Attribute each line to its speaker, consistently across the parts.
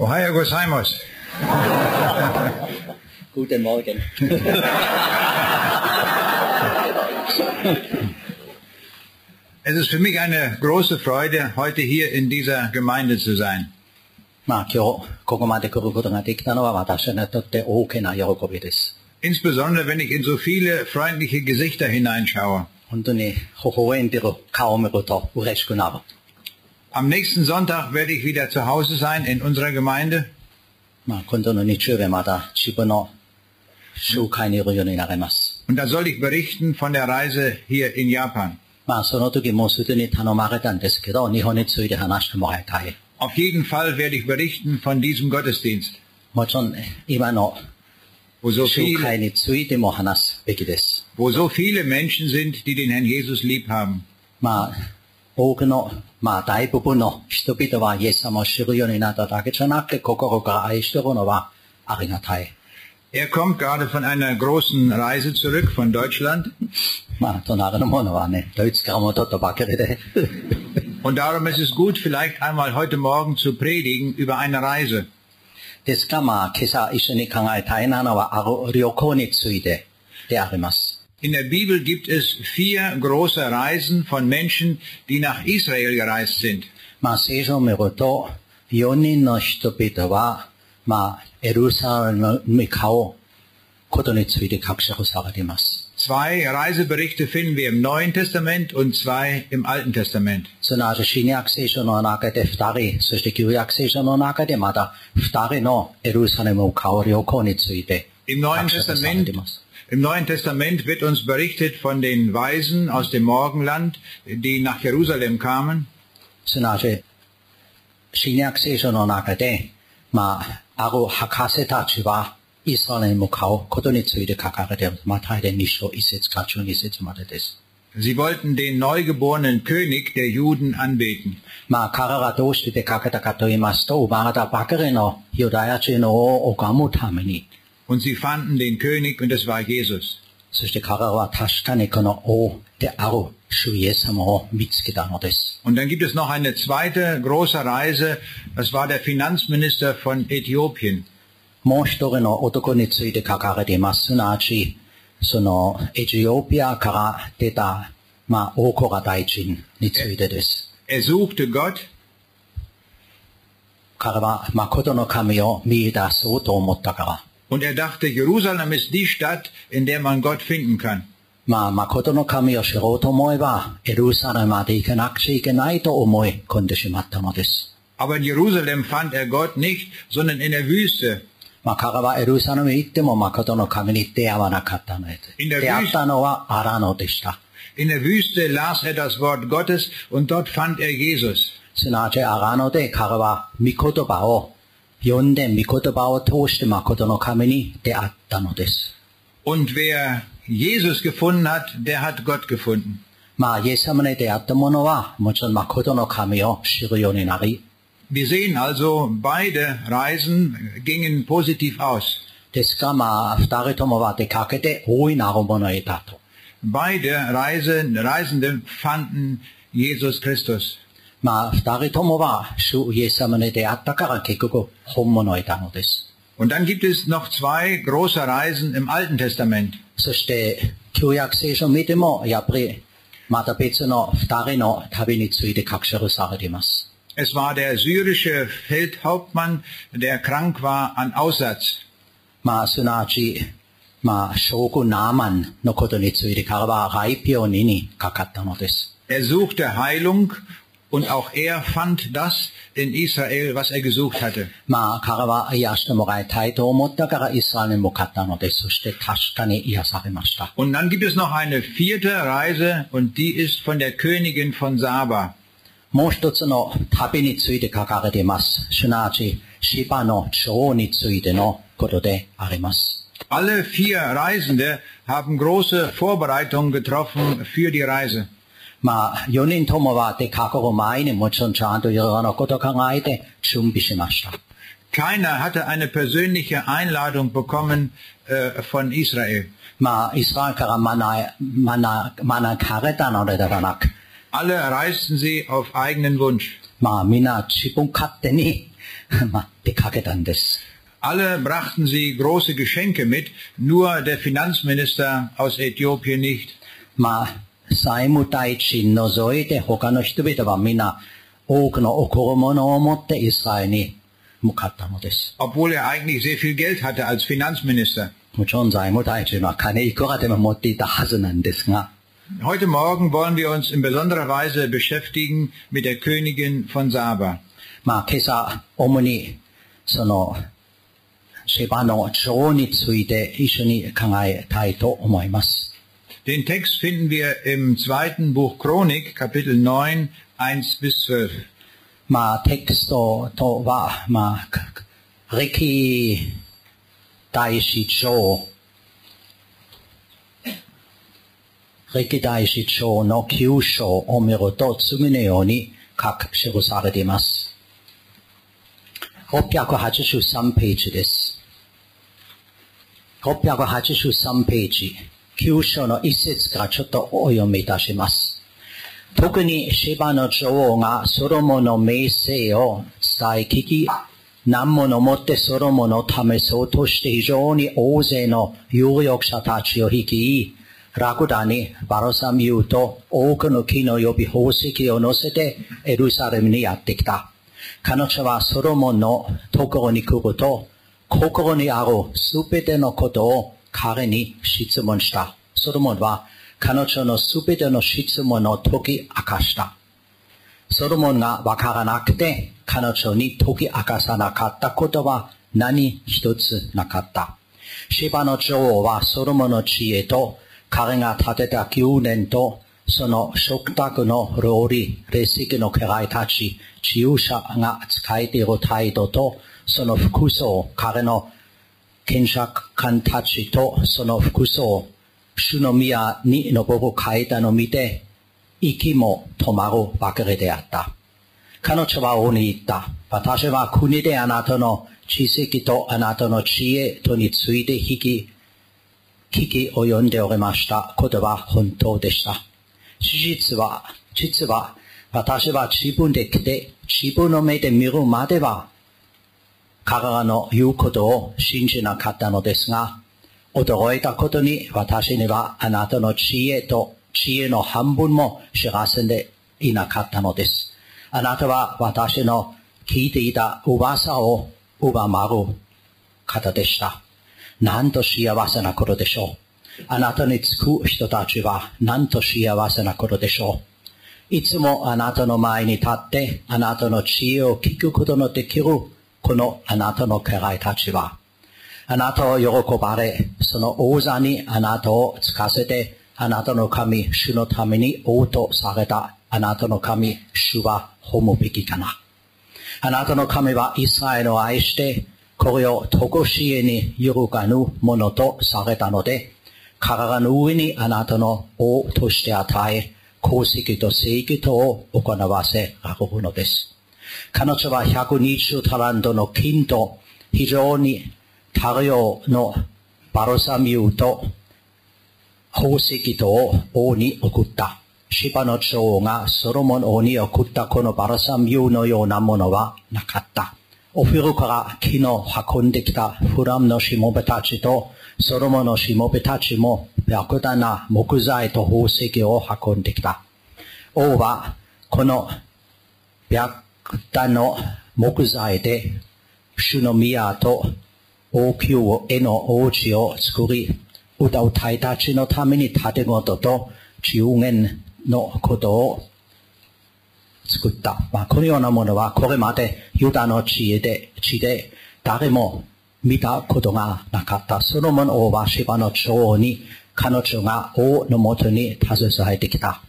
Speaker 1: Ohio gozaimasu.
Speaker 2: Guten Morgen.
Speaker 1: Es ist für mich eine große Freude, heute hier in dieser Gemeinde zu sein.
Speaker 2: まあ今日ここまで来ることができたのは私にとって大きな喜びです。
Speaker 1: Insbesondere, wenn ich in so viele freundliche Gesichter hineinschaue.
Speaker 2: 本当に微笑んでる顔を見ると嬉しくなる。
Speaker 1: Am nächsten Sonntag werde ich wieder zu Hause sein in unserer Gemeinde.
Speaker 2: まあ今度の日曜日また自分の集会にいるようになります。
Speaker 1: Und da soll ich berichten von der Reise hier in Japan.
Speaker 2: まあその時もうすでに頼まれたんですけど、日本について話してもらいたい。
Speaker 1: Auf jeden Fall werde ich berichten von diesem Gottesdienst,
Speaker 2: もちろんね今の
Speaker 1: wo so
Speaker 2: 集
Speaker 1: viele,
Speaker 2: 会についても話すべきです。
Speaker 1: wo so viele Menschen sind, die den Herrn Jesus lieb haben.
Speaker 2: まあ、多くの、 まあ大部分の人々はイエス様を知るようになっただけじゃなくて、心から愛してるのはありがたい。
Speaker 1: Er kommt gerade von einer großen Reise zurück von Deutschland
Speaker 2: まあ、隣のものはね、ドイツから戻ったばかりで。
Speaker 1: und darum ist es gut, vielleicht einmal heute Morgen zu predigen über eine Reise.
Speaker 2: ですが、まあ、今朝一緒に考えたいなのは、ある旅行についてであります。
Speaker 1: in der Bibel gibt es vier große Reisen von Menschen, die nach Israel gereist sind. Zwei Reiseberichte finden wir im Neuen Testament und zwei im Alten Testament. Im Neuen Testament im Neuen Testament wird uns berichtet von den Weisen aus dem Morgenland, die nach Jerusalem kamen.
Speaker 2: すなわち、新約聖書の中で、まあ、ある博士たちは、イスラエルに向かうことについて書かれています。マタイで2章1節から12節までです。
Speaker 1: Sie wollten den neugeborenen König der Juden anbeten.
Speaker 2: まあ、彼らどうして出かけたかと言いますと、生まれたばかりのユダヤ人を拝むために、
Speaker 1: Und sie fanden den König und es war Jesus.
Speaker 2: そして彼らは確かにこの王である主イエス様を見つけたのです。
Speaker 1: Und dann gibt es noch eine zweite große Reise. Das war der Finanzminister von Äthiopien.
Speaker 2: もう一人の男について書かれています。すなわち、そのエチオピアから出た、まあ、大コラ大臣についてです。
Speaker 1: Er suchte Gott
Speaker 2: 彼は誠の神を見出そうと思ったから。
Speaker 1: und er dachte, Jerusalem ist die Stadt, in der man Gott finden kann.
Speaker 2: まあ、誠の神を知ろうと思えば、エルサレムまで行かなくちゃいけないと思い込んでしまったのです。
Speaker 1: Aber in Jerusalem fand er Gott nicht, sondern in der Wüste.
Speaker 2: まあ、彼はエルサレムに行っても誠の神に出会わなかったのです。
Speaker 1: In der
Speaker 2: 出会ったのはアラノでした。
Speaker 1: In der Wüste las er das Wort Gottes und dort fand er Jesus.
Speaker 2: すなわちアラノで彼は御言葉を 読んで御言葉を通して誠の神に出会ったのです。
Speaker 1: Und wer Jesus gefunden hat, der hat Gott gefunden.
Speaker 2: まあ、イエス様に出会った者は、もちろん誠の神を知るようになり、
Speaker 1: Wir sehen also, beide Reisen gingen positiv aus.
Speaker 2: ですが、まあ、二人ともは出かけて大いなる者いたと。
Speaker 1: Beide Reisen, Reisende fanden Jesus Christus.
Speaker 2: まあ、二人ともは、主イエス様に出会ったから結局本物いたのです。
Speaker 1: Und dann gibt es noch zwei große Reisen im Alten Testament.
Speaker 2: そして、旧約聖書を見ても、やっぱり、また別の二人の旅について確証されています。
Speaker 1: Es war der syrische Feldhauptmann, der krank war an Aussatz.
Speaker 2: まあ、すなわち、まあ、将軍ナーマンのことについて彼は外病ににかかったのです。
Speaker 1: Er suchte Heilung und auch er fand das in Israel, was er gesucht hatte.
Speaker 2: まあ、彼は癒してもらいたいと思ったからイスラエルに向かったのです。そして確かに癒されました。
Speaker 1: Und dann gibt es noch eine vierte Reise und die ist von der Königin von Saba.
Speaker 2: もう一つの旅について書かれています。すなわち、芝の女王についてのことであります。
Speaker 1: Alle vier Reisende haben große Vorbereitungen getroffen für die Reise.
Speaker 2: まあ、4人ともは出かける前にもちろんちゃんといろいろなことを考えて準備しました。
Speaker 1: Keiner hatte eine persönliche Einladung bekommen äh, von Israel.
Speaker 2: まあ、イスラエルから招招かれたのではなく、
Speaker 1: Alle reisten sie auf eigenen Wunsch.
Speaker 2: まあ、みんな自分勝手に まあ、出かけたんです。
Speaker 1: Alle brachten sie große Geschenke mit, nur der Finanzminister aus Äthiopien nicht.
Speaker 2: まあ、 債務大地除いて他の人々はみんな多くの贈物を持ってイスラエルに向かったのです。
Speaker 1: Obwohl er eigentlich sehr viel Geld hatte als Finanzminister.
Speaker 2: もちろん財務大臣は金いくらでも持っていたはずなんですが、
Speaker 1: Heute Morgen wollen wir uns in besonderer Weise beschäftigen mit der Königin von Saba.
Speaker 2: まあ今朝、主にそのシェバの女王について一緒に考えたいと思います。
Speaker 1: Den Text finden wir im zweiten Buch Chronik, Kapitel 9, 1 bis 12.
Speaker 2: まあテクストとは、まあ、か歴代史上、歴代史上の9章を見ると次のように書く記されています。683ページです。683ページ、 9章の一節からちょっとお読みいたします。特にシバの女王がソロモンの名声を伝え聞き、何者もってソロモンを試そうとして非常に大勢の有力者たちを率い、ラクダにバロサミューと多くの木の予備宝石を乗せてエルサレムにやってきた。彼女はソロモンのところに来ると、心にあるすべてのことを彼に質問した。ソロモンは彼女のすべての質問を解き明かした。ソロモンがわからなくて彼女に解き明かさなかったことは何一つなかった。シバの女王はソロモンの知恵と彼が建てた宮殿とその食卓の料理、レシピの家来たち、治癒者が使えている態度とその服装、彼の検釈官たちとその服装、主の宮に登る階段を見て、息も止まるばかりであった。彼女は王に言った。私は国であなたの知識とあなたの知恵とについて引き、聞き及んでおりましたことは本当でした。事実は、実は、私は自分で来て、自分の目で見るまでは、彼らの言うことを信じなかったのですが、驚いたことに私にはあなたの知恵と知恵の半分も知らせていなかったのです。あなたは私の聞いていた噂を上回る方でした。なんと幸せなことでしょう。あなたにつく人たちはなんと幸せなことでしょう。いつもあなたの前に立ってあなたの知恵を聞くことのできるこのあなたの家来たちは、あなたを喜ばれ、その王座にあなたをつかせて、あなたの神、主のために王とされたあなたの神、主は褒むべきかな。あなたの神はイスラエルを愛して、これをとこしえに揺るがぬものとされたので、彼らの上にあなたの王として与え、功績と正義とを行わせられるのです。彼女は120タラントの金と非常に多量のバロサミューと宝石とを王に送った。シバの女王がソロモン王に送ったこのバロサミューのようなものはなかった。オフィルから木の運んできたフラムのしもべたちとソロモンのしもべたちも白檀な木材と宝石を運んできた。王はこの白檀の木材で主の宮と王宮への王子を作り、歌う隊たちのために建事と10年のことを作った。まあ、このようなものはこれまでユダの地で、地で誰も見たことがなかった。ソロモン王はシバの女王に彼女が王のもとに携えてきた。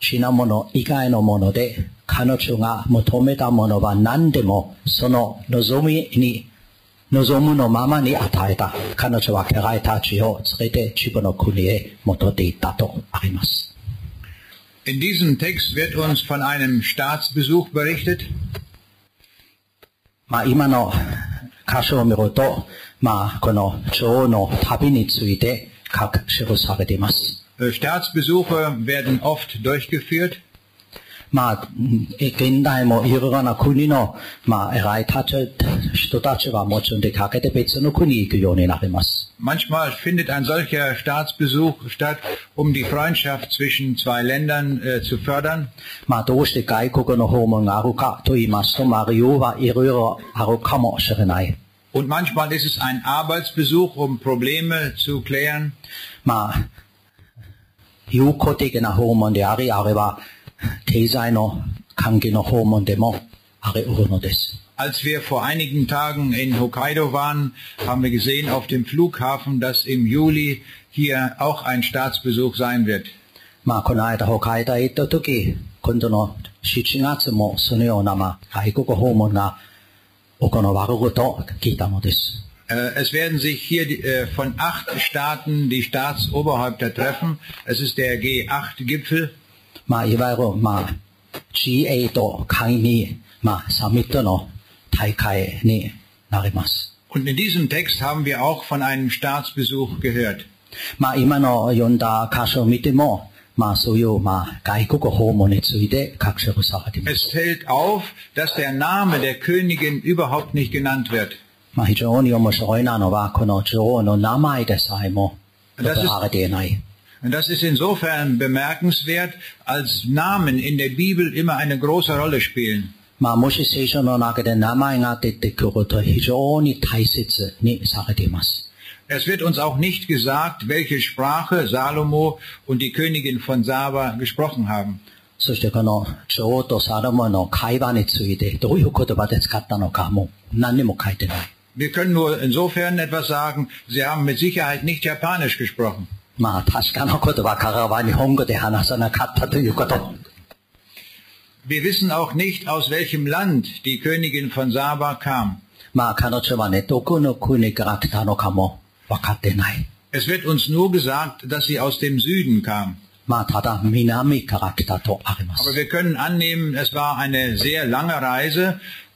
Speaker 2: 品物以外のもので彼女が求めたものは何でもその望みに望むのままに与えた。彼女は家来たちを連れて自分の国へ戻っていったとあります。
Speaker 1: In diesem Text wird uns von einem Staatsbesuch berichtet.
Speaker 2: まあ今の箇所を見ると、まあこの女王の旅について書く記されています。
Speaker 1: Äh, Staatsbesuche werden oft durchgeführt.
Speaker 2: まあ、うんえ現代もいろいろな国の、まあ、偉いたち人たちはもちろん出かけて別の国に行くようになります。
Speaker 1: Manchmal findet ein solcher Staatsbesuch statt, um die Freundschaft zwischen zwei Ländern äh, zu fördern.
Speaker 2: まあ、どうして外国の訪問があるかと言いますと、まあ、理由はいろいろあるかもしれない。
Speaker 1: Und manchmal ist es ein Arbeitsbesuch, um Probleme zu klären.
Speaker 2: まあ、有効的な訪問であり、あれは 経済の関係の訪問でもあり得るのです。
Speaker 1: Als wir vor einigen Tagen in Hokkaido waren, haben wir gesehen auf dem Flughafen, dass im Juli hier auch ein Staatsbesuch sein wird.
Speaker 2: まあ、この間、北海道へ行った時、今度の7月もそのような、まあ、外国訪問が行われると聞いたのです。
Speaker 1: Äh, Es werden sich hier die, äh, von acht Staaten die Staatsoberhäupter treffen. Es ist der G8-Gipfel.
Speaker 2: まあ、いわゆる、まあ、G8 会議、まあ、サミットの大会になります。
Speaker 1: Und in diesem Text haben wir auch von einem Staatsbesuch gehört.
Speaker 2: まあ、今の読んだ箇所を見ても、まあ、そういう、まあ、外国訪問について確証されていま
Speaker 1: Es
Speaker 2: す。
Speaker 1: fällt auf, dass der Name der Königin überhaupt nicht genannt wird.
Speaker 2: まあ、非常に面白いなのは、この女王の名前でさえも、
Speaker 1: Das
Speaker 2: 述
Speaker 1: ist-
Speaker 2: べられていない。
Speaker 1: Und das ist insofern bemerkenswert, als Namen in der Bibel immer eine große Rolle spielen.
Speaker 2: まあ、もし聖書の中で名前が出てくると非常に大切にされています。
Speaker 1: Es wird uns auch nicht gesagt, welche Sprache Salomo und die Königin von Saba gesprochen haben.
Speaker 2: そしてこの女王とサロモンの会話についてどういう言葉で使ったのかも何にも書いてない。
Speaker 1: Wir können nur insofern etwas sagen, sie haben mit Sicherheit nicht Japanisch gesprochen.
Speaker 2: まあ確かな言葉からは日本語で話さなかったということ。
Speaker 1: Wir wissen auch nicht, aus welchem Land die Königin von Saba kam.
Speaker 2: まあ彼女はね、どこの国から来たのかも分かってない。
Speaker 1: Es wird uns nur gesagt, dass sie aus dem Süden kam.
Speaker 2: まあただ南から来たとありま
Speaker 1: Aber
Speaker 2: す。
Speaker 1: wir können annehmen, es war eine sehr lange Reise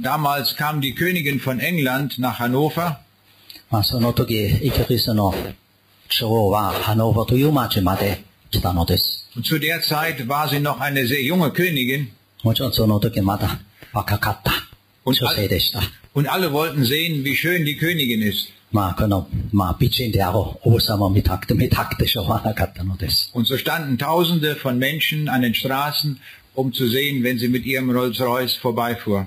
Speaker 1: Damals kam die Königin von England nach Hannover
Speaker 2: まあその時イギリスの女王はハノーバーという町まで来たのです。
Speaker 1: und zu der Zeit war sie noch eine sehr junge Königin
Speaker 2: もちろんその時まだ若かった女性でした。
Speaker 1: und alle wollten sehen, wie schön die Königin ist.
Speaker 2: まあこの、まあ美人であろう王様を見たくて見たくてしょうがなかったのです。
Speaker 1: Und so standen Tausende von Menschen an den Straßen, um zu sehen, wenn sie mit ihrem Rolls-Royce vorbeifuhr.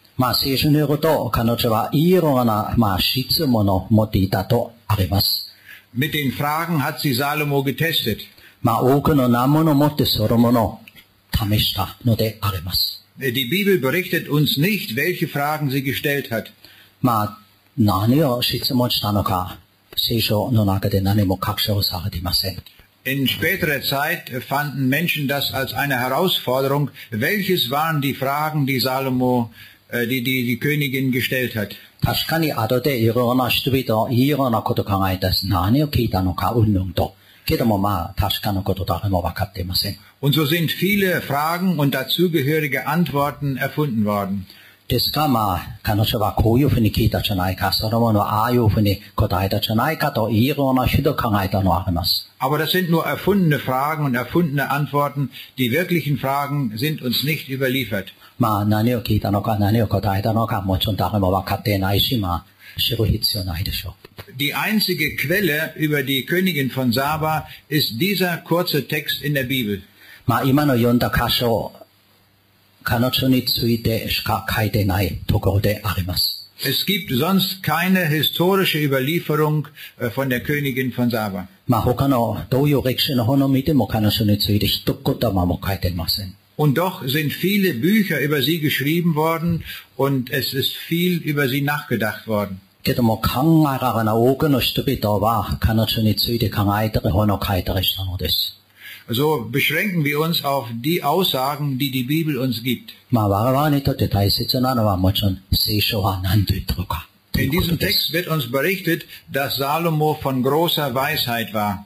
Speaker 2: まあ聖書によると彼女はいろんな、まあ、質問を持っていたとあります。
Speaker 1: Mit den Fragen hat sie Salomo getestet.
Speaker 2: まあ多くの難問を持ってソロモンを試したのであります。
Speaker 1: Äh, Die Bibel berichtet uns nicht, welche Fragen sie gestellt hat.
Speaker 2: まあ何を質問したのか、聖書の中で何も確証されていません。
Speaker 1: In späterer Zeit äh, fanden Menschen das als eine Herausforderung. Welches waren die Fragen, die Salomo, äh, die, die die Königin gestellt hat?
Speaker 2: 確かに後でいろんな人々、いろんなこと考えたし、何を聞いたのか、うんぬんと。けどもまあ、確かなこと誰も分かっていません。
Speaker 1: Und so sind viele Fragen und dazugehörige Antworten erfunden worden.
Speaker 2: ですがまあ、彼女はこういうふうに聞いたじゃないか、ソロモンはああいうふうに答えたじゃないかと、いろんな人考えたのはあります。
Speaker 1: Aber das sind nur erfundene Fragen und erfundene Antworten. Die wirklichen Fragen sind uns nicht überliefert.
Speaker 2: まあ、何を聞いたのか、何を答えたのか、もちろん誰も分かっていないし、まあ、知る必要ないでしょう。
Speaker 1: Die einzige Quelle über die Königin von Saba ist dieser kurze Text in der Bibel.
Speaker 2: まあ、今の読んだ箇所 彼女についてしか書いてないところであります。
Speaker 1: Es gibt sonst keine historische Überlieferung äh, von der Königin von Saba.
Speaker 2: まあ他のどういう歴史の本を見ても彼女について一言も書いていません。
Speaker 1: Und doch sind viele Bücher über sie geschrieben worden und es ist viel über sie nachgedacht worden.
Speaker 2: けども考えられない多くの人々は彼女について考えたり本を書いたりしたのです。
Speaker 1: So beschränken wir uns auf die Aussagen, die die Bibel uns gibt.
Speaker 2: まあ我々にとって大切なのはもちろん聖書は何と言ってるかとい
Speaker 1: In
Speaker 2: うこと
Speaker 1: diesem
Speaker 2: です。
Speaker 1: Text wird uns berichtet, dass Salomo von großer Weisheit war.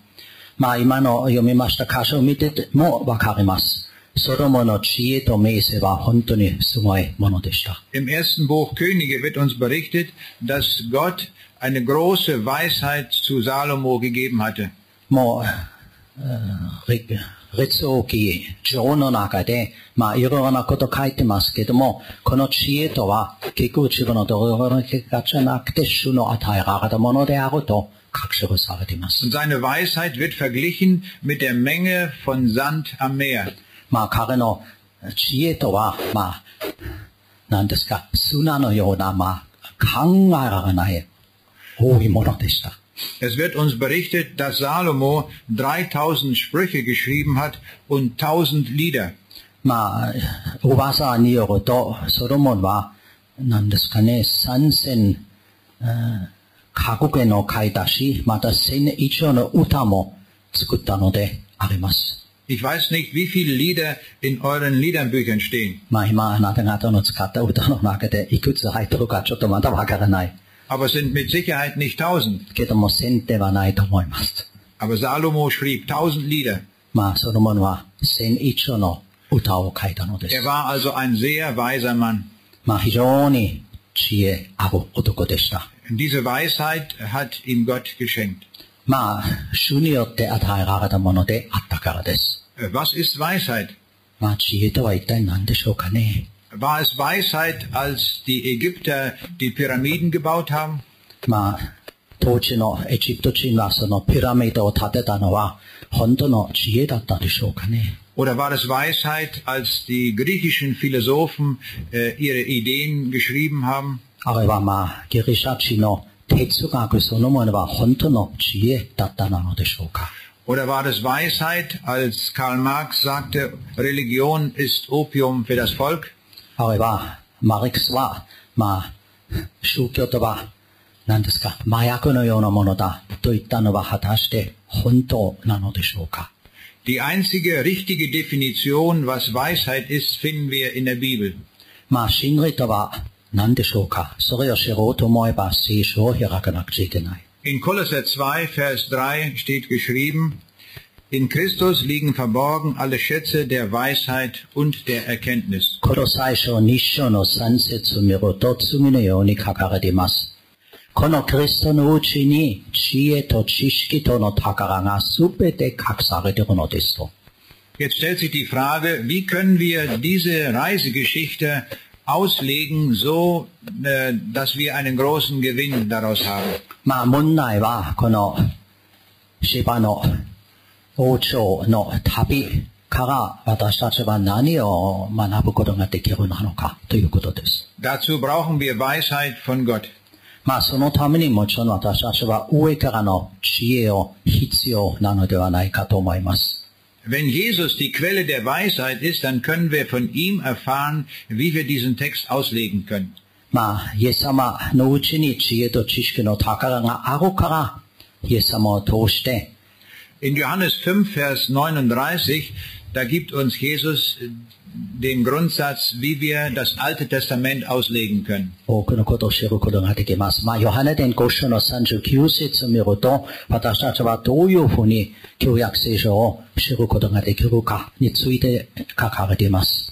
Speaker 2: まあ今の読みました箇所を見ててもわかります。 ソロモンの知恵と名声は本当にすごいものでした。
Speaker 1: Im ersten Buch Könige wird uns berichtet, dass Gott eine große Weisheit zu Salomo gegeben hatte.
Speaker 2: もう、えー列列王記上の中で、まあいろいろなこと書いてますけども、この知恵とは結局自分のどころの結果じゃなくて主の与えられたものであると確証されています。
Speaker 1: Und seine Weisheit wird verglichen mit der Menge von Sand am Meer.
Speaker 2: まあ彼の知恵とは、まあ、何ですか、砂のような、まあ、考えられない多いものでした。
Speaker 1: Es wird uns berichtet, dass Salomo 3000 Sprüche geschrieben hat und 1000 Lieder.
Speaker 2: まあ、噂によると、ソロモンは、何ですかね、三千、えー格言を書いたし、また千以上の歌も作ったのであります。
Speaker 1: Ich weiß nicht, wie viele Lieder in euren Liedernbüchern stehen. Aber es sind mit Sicherheit nicht
Speaker 2: tausend.
Speaker 1: Aber Salomo schrieb tausend Lieder. Er war also ein sehr weiser Mann.
Speaker 2: Und
Speaker 1: diese Weisheit hat ihm Gott geschenkt.
Speaker 2: まあ、主によって与えられたものであったからです。
Speaker 1: Äh, Was ist Weisheit?
Speaker 2: まあ、知恵とは一体何でしょうかね。
Speaker 1: War es Weisheit, als die Ägypter die Pyramiden gebaut haben?
Speaker 2: まあ、当時のエジプト人はそのピラミッドを建てたのは本当の知恵だったでしょうかね。
Speaker 1: Oder war es Weisheit, als die griechischen Philosophen äh, ihre Ideen geschrieben haben?
Speaker 2: あれはまあ、ギリシャ人の 哲学そのものは本当の知恵だったのでしょうか。
Speaker 1: Oder war es Weisheit, als Karl Marx sagte, Religion ist Opium für das Volk?
Speaker 2: あれは、マリックスは、まあ、宗教とは、何ですか、麻薬のようなものだと言ったのは果たして本当なのでしょうか。
Speaker 1: Die einzige richtige Definition, was Weisheit ist, finden wir in der Bibel.
Speaker 2: まあ、真理とは 何でしょうか。それを知ろうと思えば聖書を開かなくちゃいけない。
Speaker 1: In Kolosser 2, Vers 3 steht geschrieben, in Christus liegen verborgen alle Schätze der Weisheit und der Erkenntnis.
Speaker 2: この最初2章の3節を見ると次のように書かれています。このクリストのうちに知恵と知識との宝がすべて隠されているのですと。
Speaker 1: Jetzt stellt sich die Frage, wie können wir diese Reisegeschichte auslegen, so äh, dass wir einen großen Gewinn daraus haben.
Speaker 2: まあ問題はこの芝の王朝の旅から私たちは何を学ぶことができるのかということです。
Speaker 1: Dazu brauchen wir Weisheit von Gott.
Speaker 2: まあそのためにもちろん私たちは上からの知恵を必要なのではないかと思います。
Speaker 1: Wenn Jesus die Quelle der Weisheit ist, dann können wir von ihm erfahren, wie wir diesen Text auslegen können.
Speaker 2: まあ、イエス様のうちに知恵と知識の宝があるから、イエス様を通して、
Speaker 1: In Johannes 5, Vers 39, da gibt uns Jesus äh, den Grundsatz, wie wir das Alte Testament auslegen können.
Speaker 2: 多くのことを知ることができます。まあ、ヨハネ伝5章の39節を見ると、私たちはどういうふうに旧約聖書を知ることができるかについて書かれています。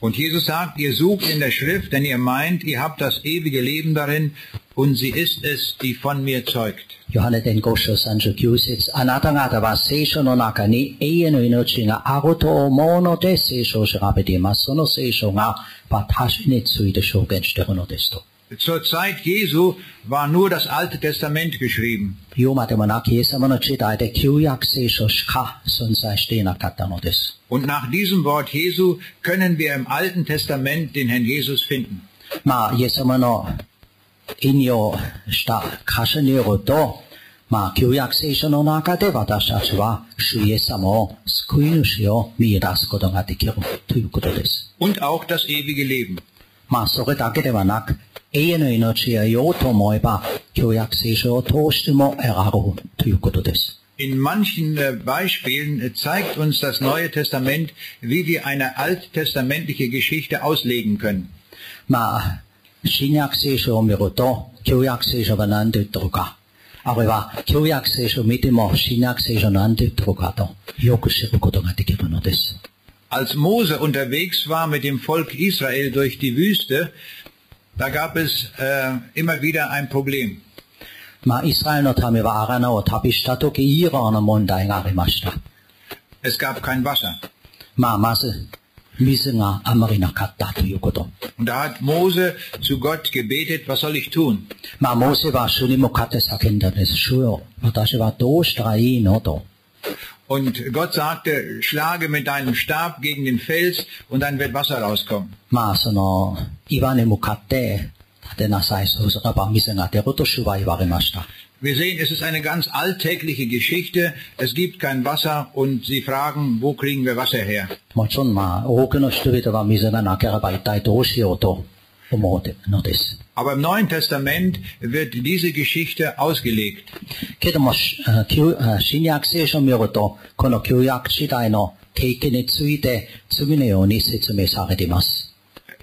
Speaker 1: Und Jesus sagt, ihr sucht in der Schrift, denn ihr meint, ihr habt das ewige Leben darin und sie ist es, die von mir zeugt.
Speaker 2: ヨハネ伝5章39節あなた方は聖書の中に永遠の命があると思うので聖書を調べています。その聖書が私について証言しているのですと。
Speaker 1: zur Zeit Jesu war nur das Alte Testament geschrieben.
Speaker 2: 言うまでもなく、イエス様の時代で旧約聖書しか存在していなかったのです。
Speaker 1: Und nach diesem Wort Jesu können wir im Alten Testament den Herrn Jesus finden.
Speaker 2: まあ、イエス様の 引用した箇所によると、まあ、旧約聖書の中で私たちは、主イエス様を救い主を見出すことができるということです。
Speaker 1: Und auch das ewige Leben.
Speaker 2: まあ、それだけではなく、永遠の命を得ようと思えば、旧約聖書を通しても得られるということです。
Speaker 1: In manchen äh, Beispielen äh, zeigt uns das Neue Testament, wie wir eine alttestamentliche Geschichte auslegen können.
Speaker 2: まあ、 新約聖書を見ると、旧約聖書が何と言ってるか、あるいは旧約聖書を見ても新約聖書何と言ってるかと、よく知ることができるのです。
Speaker 1: Als Mose unterwegs war mit dem Volk Israel durch die Wüste, da gab es äh, immer wieder ein Problem.
Speaker 2: まあ、イスラエルの民はアラナを旅したとき、いろんな問題がありました。
Speaker 1: Es gab kein Wasser.
Speaker 2: まあ、まず、 水があまりなかったということ。
Speaker 1: Und da hat Mose zu Gott gebetet, was soll ich tun?
Speaker 2: まあ、モーセは主に向かって叫んだんです。主よ、私はどうしたらいいのと。
Speaker 1: Und Gott sagte, schlage mit deinem Stab gegen den Fels und dann wird Wasser rauskommen.
Speaker 2: まあ、その、岩に向かって立てなさい。そうすれば水が出ると主は言われました。
Speaker 1: Wir sehen, es ist eine ganz alltägliche Geschichte. Es gibt kein Wasser und sie fragen, wo kriegen wir Wasser her?
Speaker 2: もちろんまあ、多くの人々は水がなければ一体どうしようと思うのです。
Speaker 1: Aber im Neuen Testament wird diese Geschichte ausgelegt.
Speaker 2: けども、しあ旧あ新約聖書を見ると、この旧約時代の経験について次のように説明されています。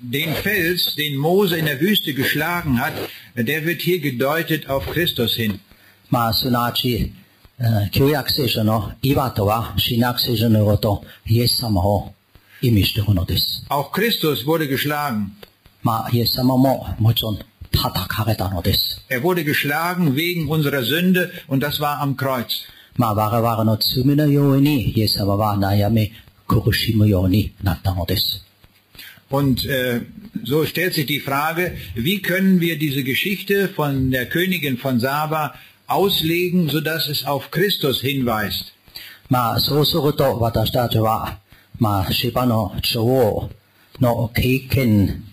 Speaker 1: Den Fels, den Mose in der Wüste geschlagen hat, der wird hier gedeutet auf Christus hin.
Speaker 2: まあ、すなわち、えー旧約聖書の岩とは、新約聖書のことと、イエス様を意味しているのです。
Speaker 1: Auch Christus wurde geschlagen.
Speaker 2: まあ、イエス様ももちろん叩かれたのです。
Speaker 1: Er wurde geschlagen wegen unserer Sünde und das war am Kreuz.
Speaker 2: まあ、我々の罪のように、イエス様は悩み、苦しむようになったのです。
Speaker 1: Und äh, so stellt sich die Frage, wie können wir diese Geschichte von der Königin von Saba auslegen, sodass es auf Christus hinweist.
Speaker 2: まあ、そうすると、私たちは、まあ、芝の女王の経験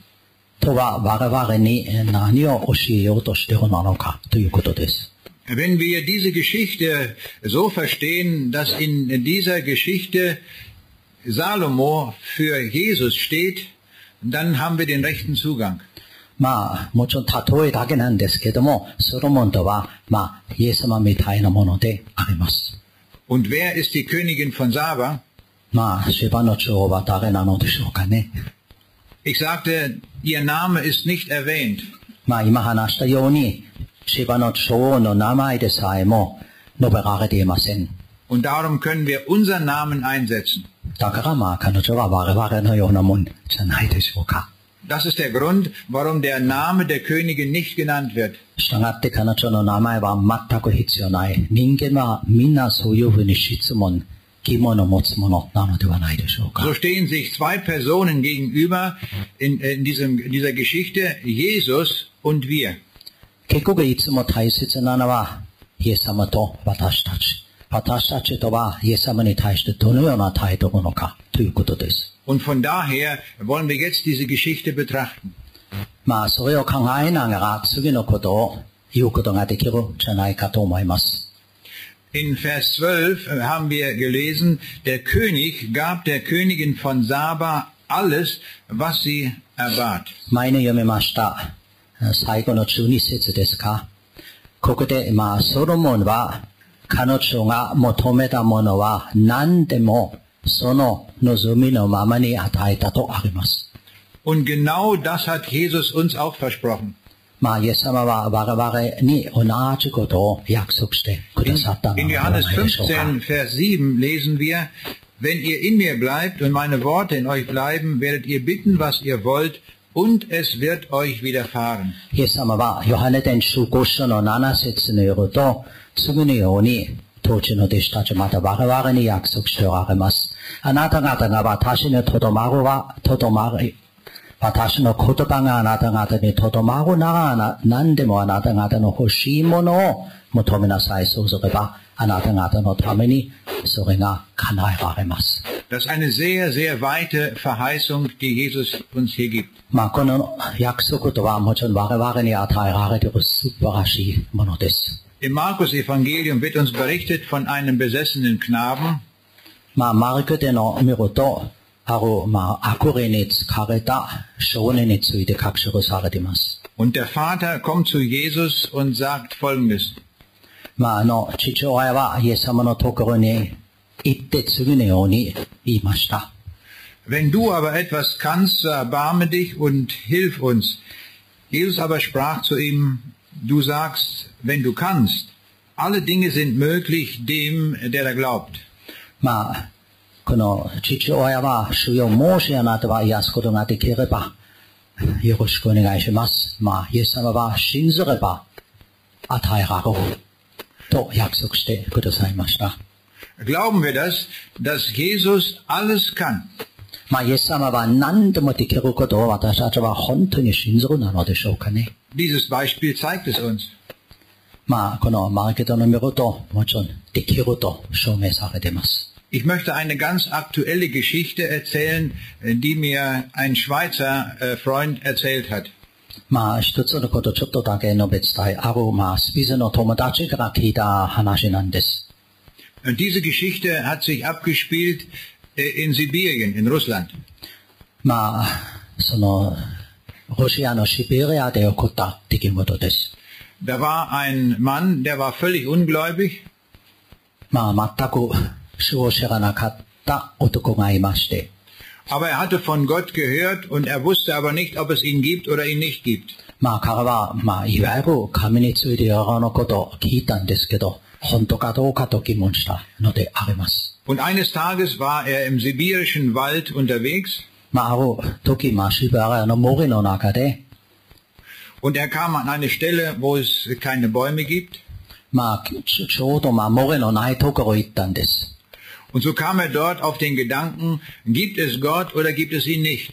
Speaker 2: とは、我々に何を教えようとしているのかということです。
Speaker 1: Wenn wir diese Geschichte so verstehen, dass in dieser Geschichte Salomo für Jesus steht, dann haben wir den rechten Zugang.
Speaker 2: まあ、もちろん例えだけなんですけども、ソロモンとは、まあ、イエス様みたいなものであります。
Speaker 1: Und wer ist die Königin von Saba?
Speaker 2: まあ、芝の女王は誰なのでしょうかね。
Speaker 1: Ich sagte, ihr Name ist nicht erwähnt.
Speaker 2: まあ、今話したように、芝の女王の名前でさえも述べられていません。
Speaker 1: Und darum können wir unseren Namen einsetzen.
Speaker 2: だからまあ、彼女は我々のようなもんじゃないでしょうか。
Speaker 1: Das ist der Grund, warum der Name der Königin nicht genannt wird.
Speaker 2: したがって彼女の名前は全く必要ない。人間はみんなそういうふうに質問、疑問を持つものなのではないでしょうか。
Speaker 1: So stehen sich zwei Personen gegenüber in, in diesem, dieser Geschichte, Jesus und wir.
Speaker 2: 結局いつも大切なのは、イエス様と私たち。 私たちとはイエス様に対してどのような態度なのかということです。
Speaker 1: Und von daher wollen wir jetzt diese Geschichte betrachten.
Speaker 2: まあ、それを考えながら次のことを言うことができるんじゃないかと思います。
Speaker 1: In Vers 12 haben wir gelesen, der König gab der Königin von Saba alles, was sie erbat.
Speaker 2: 前に読みました。最後の12節ですか。ここで、まあ、ソロモンは、 彼女が求めたものは何でもその望みのままに与えたとあります。
Speaker 1: Und genau das hat Jesus uns auch versprochen.
Speaker 2: まあ、イエス様は我々に同じことを約束してくだ
Speaker 1: In,
Speaker 2: さったので
Speaker 1: in
Speaker 2: はな
Speaker 1: Johannes
Speaker 2: いでしょうか。
Speaker 1: 15, Vers 7 lesen wir, wenn ihr in mir bleibt und meine Worte in euch bleiben, werdet ihr bitten, was ihr wollt, und es wird euch widerfahren.
Speaker 2: イエス様は、ヨハネ伝書5章の7節によると、 次のように、当時の弟子たちまた我々に約束しておられます。あなた方が私にとどまるは、とどまる。私の言葉があなた方にとどまるならな、何でもあなた方の欲しいものを求めなさい。そうすれば、あなた方のために、それが叶えられます。
Speaker 1: Das ist eine sehr, sehr weite Verheißung, die Jesus uns hier gibt.
Speaker 2: まあ、この約束とはもちろん我々に与えられている素晴らしいものです。
Speaker 1: Im Markus-Evangelium wird uns berichtet von einem besessenen Knaben.
Speaker 2: Ma Marke den miroto haru ma akurenitz kareta shonenitsuide kakshirosaredemasu.
Speaker 1: Und der Vater kommt zu Jesus und sagt folgendes.
Speaker 2: Ma no chichouai wa iesama no tokoro ni itte tsugune yo ni iimashita.
Speaker 1: Wenn du aber etwas kannst, so erbarme dich und hilf uns. Jesus aber sprach zu ihm, du sagst, wenn du kannst, alle Dinge sind möglich dem, der da glaubt.
Speaker 2: まあ、この父親は、主よ、もしあなたは癒すことができれば、よろしくお願いします。まあ、イエス様は信ずれば与えられると約束してくださいました。
Speaker 1: Glauben wir das, dass Jesus alles kann?
Speaker 2: まあ、イエス様は何でもできることを私たちは本当に信ずるなのでしょうかね。
Speaker 1: Dieses Beispiel zeigt es uns.
Speaker 2: まあ、このマーケットの見ると、もちろんできると証明されています。
Speaker 1: Ich möchte eine ganz aktuelle Geschichte erzählen, die mir ein Schweizer äh, Freund erzählt hat.
Speaker 2: まあ、一つのことちょっとだけ述べ伝え、ある、まあ、スピズの友達から聞いた話なんです。
Speaker 1: Und diese Geschichte hat sich abgespielt äh, in Sibirien, in Russland.
Speaker 2: まあ、その、 ロシアのシベリアで起こった出来事です。
Speaker 1: Da war ein Mann, der war völlig ungläubig
Speaker 2: まあ、全く主を知らなかった男がいまして、
Speaker 1: Aber er hatte von Gott gehört und er wusste aber nicht, ob es ihn gibt oder ihn nicht gibt.
Speaker 2: まあ、彼は、まあ、いわゆる神についていろいろなことを聞いたんですけど、本当かどうかと疑問したのであります。
Speaker 1: Und eines Tages war er im sibirischen Wald unterwegs
Speaker 2: Maro Tokima Shibara no Mori no Nakade.
Speaker 1: Und er kam an eine Stelle, wo es keine Bäume gibt. Und so kam er dort auf den Gedanken, gibt es Gott oder gibt es ihn nicht?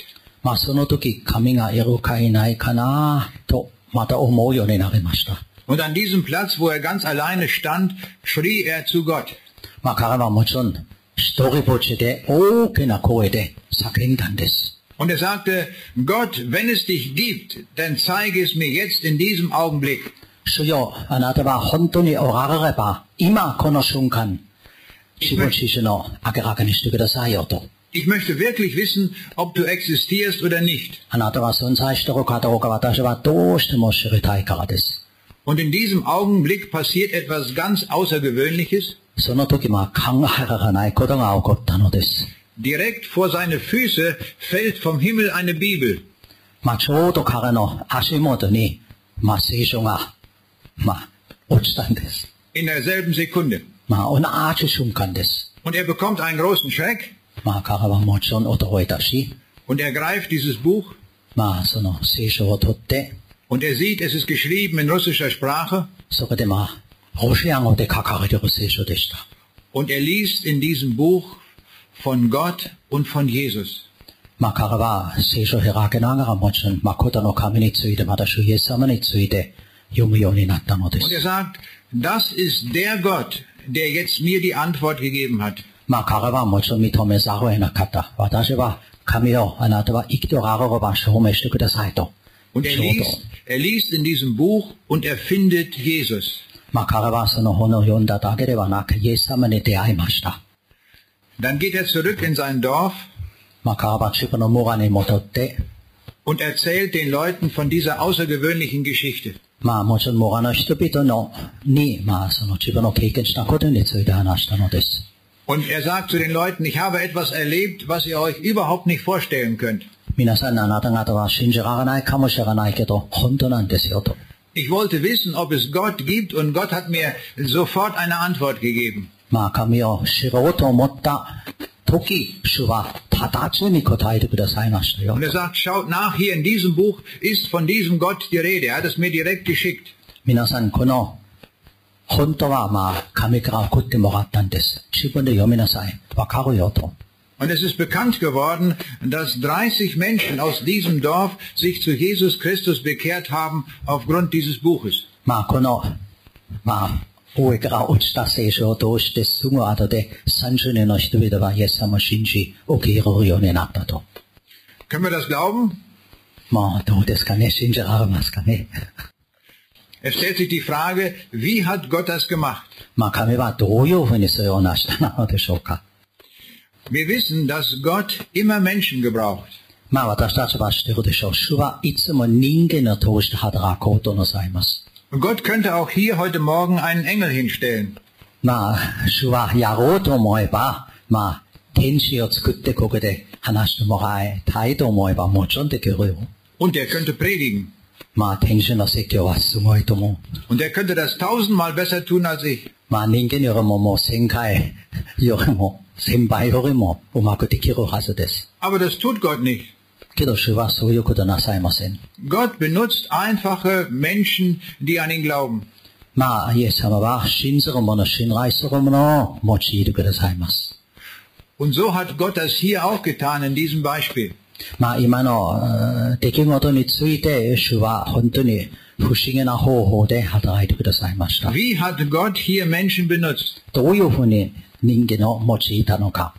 Speaker 1: Und an diesem Platz, wo er ganz alleine stand, schrie er zu Gott.
Speaker 2: まあ、彼はもちろん、一人ぼっちで大きな声で叫んだんです。
Speaker 1: Und er sagte, Gott, wenn es dich gibt, dann zeige es mir jetzt in diesem Augenblick.
Speaker 2: 主よ、あなたは本当におられれば、今この瞬間、自分自身を明らかにしてくださいよと。
Speaker 1: Ich möchte wirklich wissen, ob du existierst oder nicht.
Speaker 2: あなたが存在しているかどうか私はどうしても知りたいからです。
Speaker 1: Und in diesem Augenblick passiert etwas ganz Außergewöhnliches.
Speaker 2: その時は考えられないことが起こったのです。
Speaker 1: Direkt vor seine Füße fällt vom Himmel eine Bibel.
Speaker 2: まあ、ちょうど彼の足元に、まあ、聖書が、まあ、落ちたんです。
Speaker 1: In derselben Sekunde.
Speaker 2: まあ、同じ瞬間です。
Speaker 1: Und er bekommt einen großen Schreck
Speaker 2: まあ、彼はもちろん驚いたし、
Speaker 1: und er greift dieses Buch
Speaker 2: まあ、その聖書を取って、
Speaker 1: und er sieht, es ist geschrieben in russischer Sprache
Speaker 2: そこでまあ、
Speaker 1: und er liest in diesem Buch von Gott und von Jesus. Und er sagt, das ist der Gott, der jetzt mir die Antwort gegeben hat. Und er liest, er liest in diesem Buch und er findet Jesus.
Speaker 2: まあ、彼はその本を読んだだけではなく、イエス様に出会いました。
Speaker 1: Dann geht er zurück in sein Dorf
Speaker 2: まあ、彼は自分の村に戻って、
Speaker 1: und erzählt den Leuten von dieser außergewöhnlichen Geschichte.
Speaker 2: まあ、もちろん村の人々のに、まあ、その自分の経験したことについて話したのです。
Speaker 1: Und er sagt zu den Leuten, ich habe etwas erlebt, was ihr euch überhaupt nicht vorstellen könnt.
Speaker 2: 皆さんあなた方は信じられないかもしれないけど、本当なんですよと。
Speaker 1: Ich wollte wissen, ob es Gott gibt und Gott hat mir sofort eine Antwort gegeben.
Speaker 2: まあ神を知ろうと思った時、主は直ちに答えてくださいましたよ
Speaker 1: Und。er sagt, schaut nach, hier in diesem Buch ist von diesem Gott die Rede. Er hat es mir direkt geschickt.
Speaker 2: 皆さんこの本当はまあ神から送ってもらったんです。自分で読みなさい。わかるよと。
Speaker 1: Und es ist bekannt geworden, dass 30 Menschen aus diesem Dorf sich zu Jesus Christus bekehrt haben aufgrund dieses Buches.
Speaker 2: まあこの、まあ上から落ちた聖書を通してすぐ後で30人の人々がイエス様を信じ受け入れるようになったと。
Speaker 1: Können wir das glauben?
Speaker 2: まあどうですかね信じられますかね
Speaker 1: Es stellt sich die Frage, wie hat Gott das gemacht?
Speaker 2: まあ神はどういうふうにそれを成したのでしょうか
Speaker 1: Wir wissen, dass Gott immer Menschen gebraucht.
Speaker 2: まあ私たちは知っているでしょう。主はいつも人間を通して働こうとなさいます。
Speaker 1: Und Gott könnte auch hier heute Morgen einen Engel hinstellen.
Speaker 2: まあ、主はやろうと思えば、まあ、天使を作ってここで話してもらいたいと思えばもちろんできるよ。
Speaker 1: Und er könnte predigen.
Speaker 2: まあ、天使の説教はすごいと思う。
Speaker 1: Und er könnte das tausendmal besser tun als ich.
Speaker 2: まあ、人間よりももう千回よりも、 千倍よりもうまくできるはずです。
Speaker 1: Aber das tut Gott nicht.
Speaker 2: けど主はそういうことなさいません。
Speaker 1: Gott benutzt einfache Menschen, die an ihn glauben.
Speaker 2: まあ、イエス様は信ずる者、信頼する者を用いてくださいます。
Speaker 1: Und so hat Gott das hier auch getan in diesem Beispiel.
Speaker 2: まあ今のうん出来事について主は本当に不思議な方法で働いてくださいました。
Speaker 1: Wie hat Gott hier Menschen benutzt?
Speaker 2: どういうふうに 人間を用いたのか。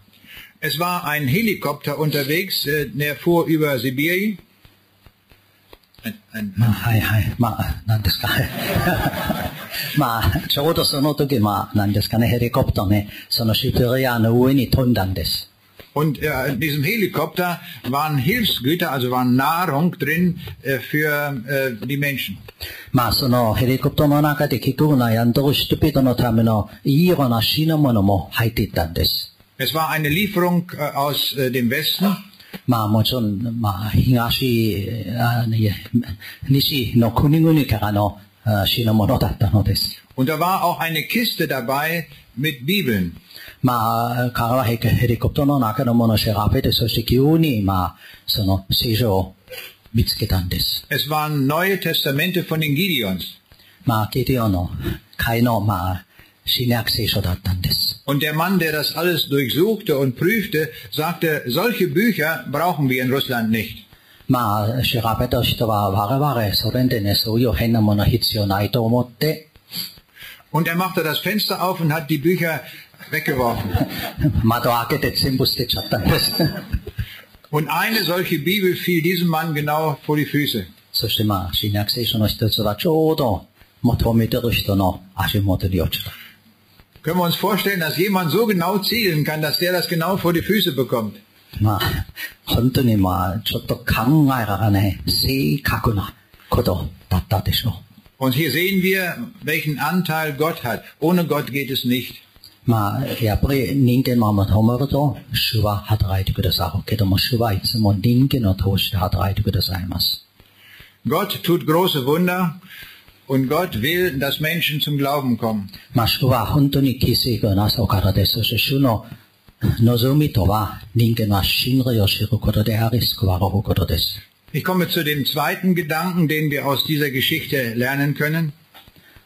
Speaker 1: Es war ein Helikopter unterwegs, äh, der fuhr über Sibirien. Ein, ein,
Speaker 2: まあはいはい。まあ何ですか。まあちょうどその時まあ何ですかね、ヘリコプターね、そのシベリアの上に飛んだんです。
Speaker 1: Und äh, in diesem Helikopter waren Hilfsgüter, also waren Nahrung drin äh, für äh, die Menschen.
Speaker 2: まあそのヘリコプターの中で結局悩んでる人々のためのいいような品物も入っていったんです。
Speaker 1: Es war eine Lieferung äh, aus äh, dem Westen.
Speaker 2: まあもちろん、まあ東、あいえ西の国々からのあ品物だったのです。
Speaker 1: Und da war auch eine Kiste dabei mit Bibeln.
Speaker 2: まあ彼はヘヘリコプターの中のものを調べて、そして急に、まあその聖書を見つけたんです。
Speaker 1: Es waren neue Testamente von den Gideons.
Speaker 2: まあゲディオの会の、まあ新約聖書だったんです。
Speaker 1: Und der Mann, der das alles durchsuchte und prüfte, sagte, solche Bücher brauchen wir in Russland nicht.
Speaker 2: まあ調べた人は我々それでね、そういう変なもの必要ないと思って、
Speaker 1: Und er machte das Fenster auf und hat die Bücher weggeworfen.
Speaker 2: 窓を開けて全部捨てちゃったんです。
Speaker 1: Und eine solche Bibel fiel diesem Mann genau vor die Füße.
Speaker 2: そしてまあ、新約聖書の一つはちょうど求めてる人の足元に落ちた。
Speaker 1: Können wir uns vorstellen, dass jemand so genau zielen kann, dass der das genau vor die Füße bekommt?
Speaker 2: まあ、本当にまあ、ちょっと考えられない正確なことだったでしょ
Speaker 1: Und hier sehen wir, welchen Anteil Gott hat. Ohne Gott geht es nicht.
Speaker 2: う。まあ、やっぱり人間の求めると、主は働いてくださるけども、主はいつも人間を通して働いてくださいます。
Speaker 1: Gott tut große Wunder und Gott will, dass Menschen zum Glauben kommen.
Speaker 2: まあ、主は本当に奇跡をなすお方です。そして主の望みとは、人間は信頼を知ることであり、救われることです。
Speaker 1: Ich komme zu dem zweiten Gedanken, den wir aus dieser Geschichte lernen können.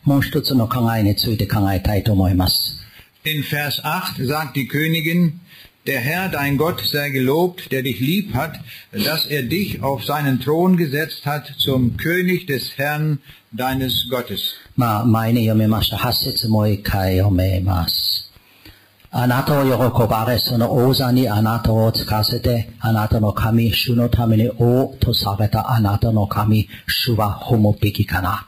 Speaker 2: もう一つの考えについて考えたいと思います。
Speaker 1: In Vers 8 sagt die Königin, der Herr, dein Gott, sei gelobt, der dich lieb hat, dass er dich auf seinen Thron gesetzt hat zum König des Herrn deines Gottes.
Speaker 2: まあ、前に読みました。8節もう一回読めます。あなたを喜ばれ、その王座にあなたをつかせて、あなたの神、主のために王とされたあなたの神、主は褒むべきかな。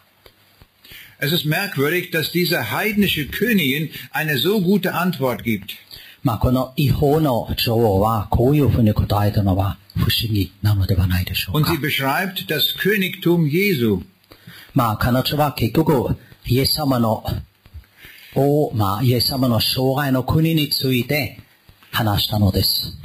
Speaker 1: Es ist merkwürdig, dass diese heidnische Königin eine so gute Antwort gibt.
Speaker 2: まあ、この違法の女王は、こういうふうに答えたのは不思議なのではないでしょう
Speaker 1: Und
Speaker 2: か
Speaker 1: sie。beschreibt das Königtum Jesu.
Speaker 2: まあ、彼女は結局、イエス様の、王、まあ、イエス様の生涯の国について話したのです。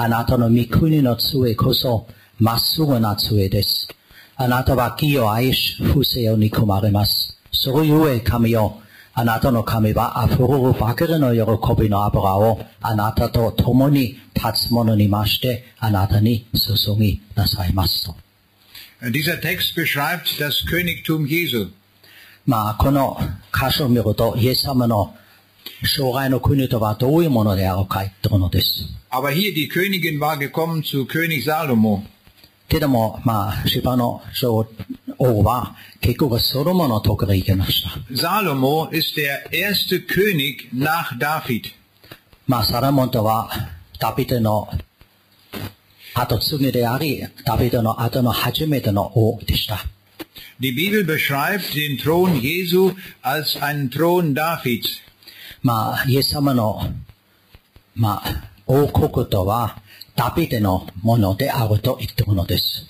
Speaker 2: あなたの御国の杖こそ、まっすぐな杖です。あなたは義を愛し、不正を憎まれます。それゆえ神よ、あなたの神は溢れるばかりの喜びの油をあなたと共に立つ者にましてあなたに注ぎなさいますと。
Speaker 1: Dieser Text beschreibt das Königtum Jesu.
Speaker 2: まあ、この箇所を見ると、イエス様の 将来の国とはどういうものであるか言ってるのです。
Speaker 1: Aber hier die Königin war gekommen zu König Salomo.
Speaker 2: けども、まあ、芝の女王は結局ソロモンのところへ行きました。
Speaker 1: Salomo ist der erste König nach David.
Speaker 2: まあ、サラモンとはダビデの後継ぎであり、ダビデの後の初めての王でした。
Speaker 1: Die Bibel beschreibt den Thron Jesu als einen Thron Davids.
Speaker 2: まあ、イエス様の、まあ、王国とは、ダビデのものであると言ってるのです。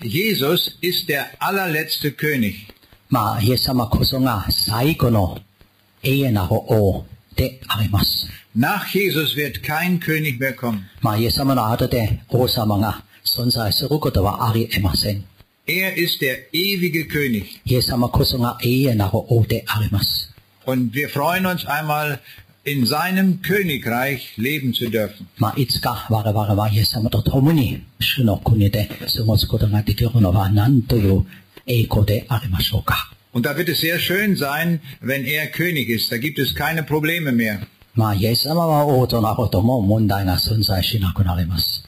Speaker 1: Jesus ist der allerletzte König.
Speaker 2: まあ、イエス様こそが最後の永遠なる王であります。
Speaker 1: Nach Jesus wird kein König mehr kommen.
Speaker 2: まあ、イエス様の後で王様が存在することはあり得ません。
Speaker 1: Er ist der ewige König.
Speaker 2: イエス様こそが永遠なる王であります。
Speaker 1: Und wir freuen uns einmal, in seinem Königreich leben zu dürfen.
Speaker 2: まあ、いつか我々はイエス様と共に主の国で過ごすことができるのは何という栄光でありましょうか。
Speaker 1: Und da wird es sehr schön sein, wenn er König ist. Da gibt es keine Probleme mehr.
Speaker 2: まあ、イエス様は王となるとも問題が存在しなくなります。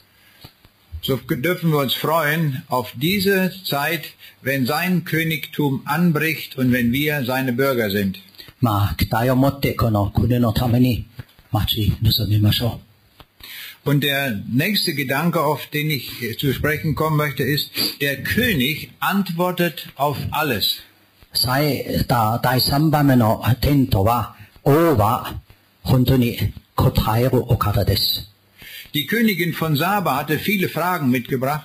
Speaker 1: So dürfen wir uns freuen auf diese Zeit, wenn sein Königtum anbricht und wenn wir seine Bürger sind.
Speaker 2: まあ、期待を持ってこの国のために待ち望みましょ
Speaker 1: Und der nächste Gedanke, auf den ich zu sprechen kommen möchte, ist, der König antwortet auf alles.
Speaker 2: う。最だ第3番目の点とは、王は本当に答えるお方です。
Speaker 1: Die Königin von Saba hatte viele Fragen mitgebracht.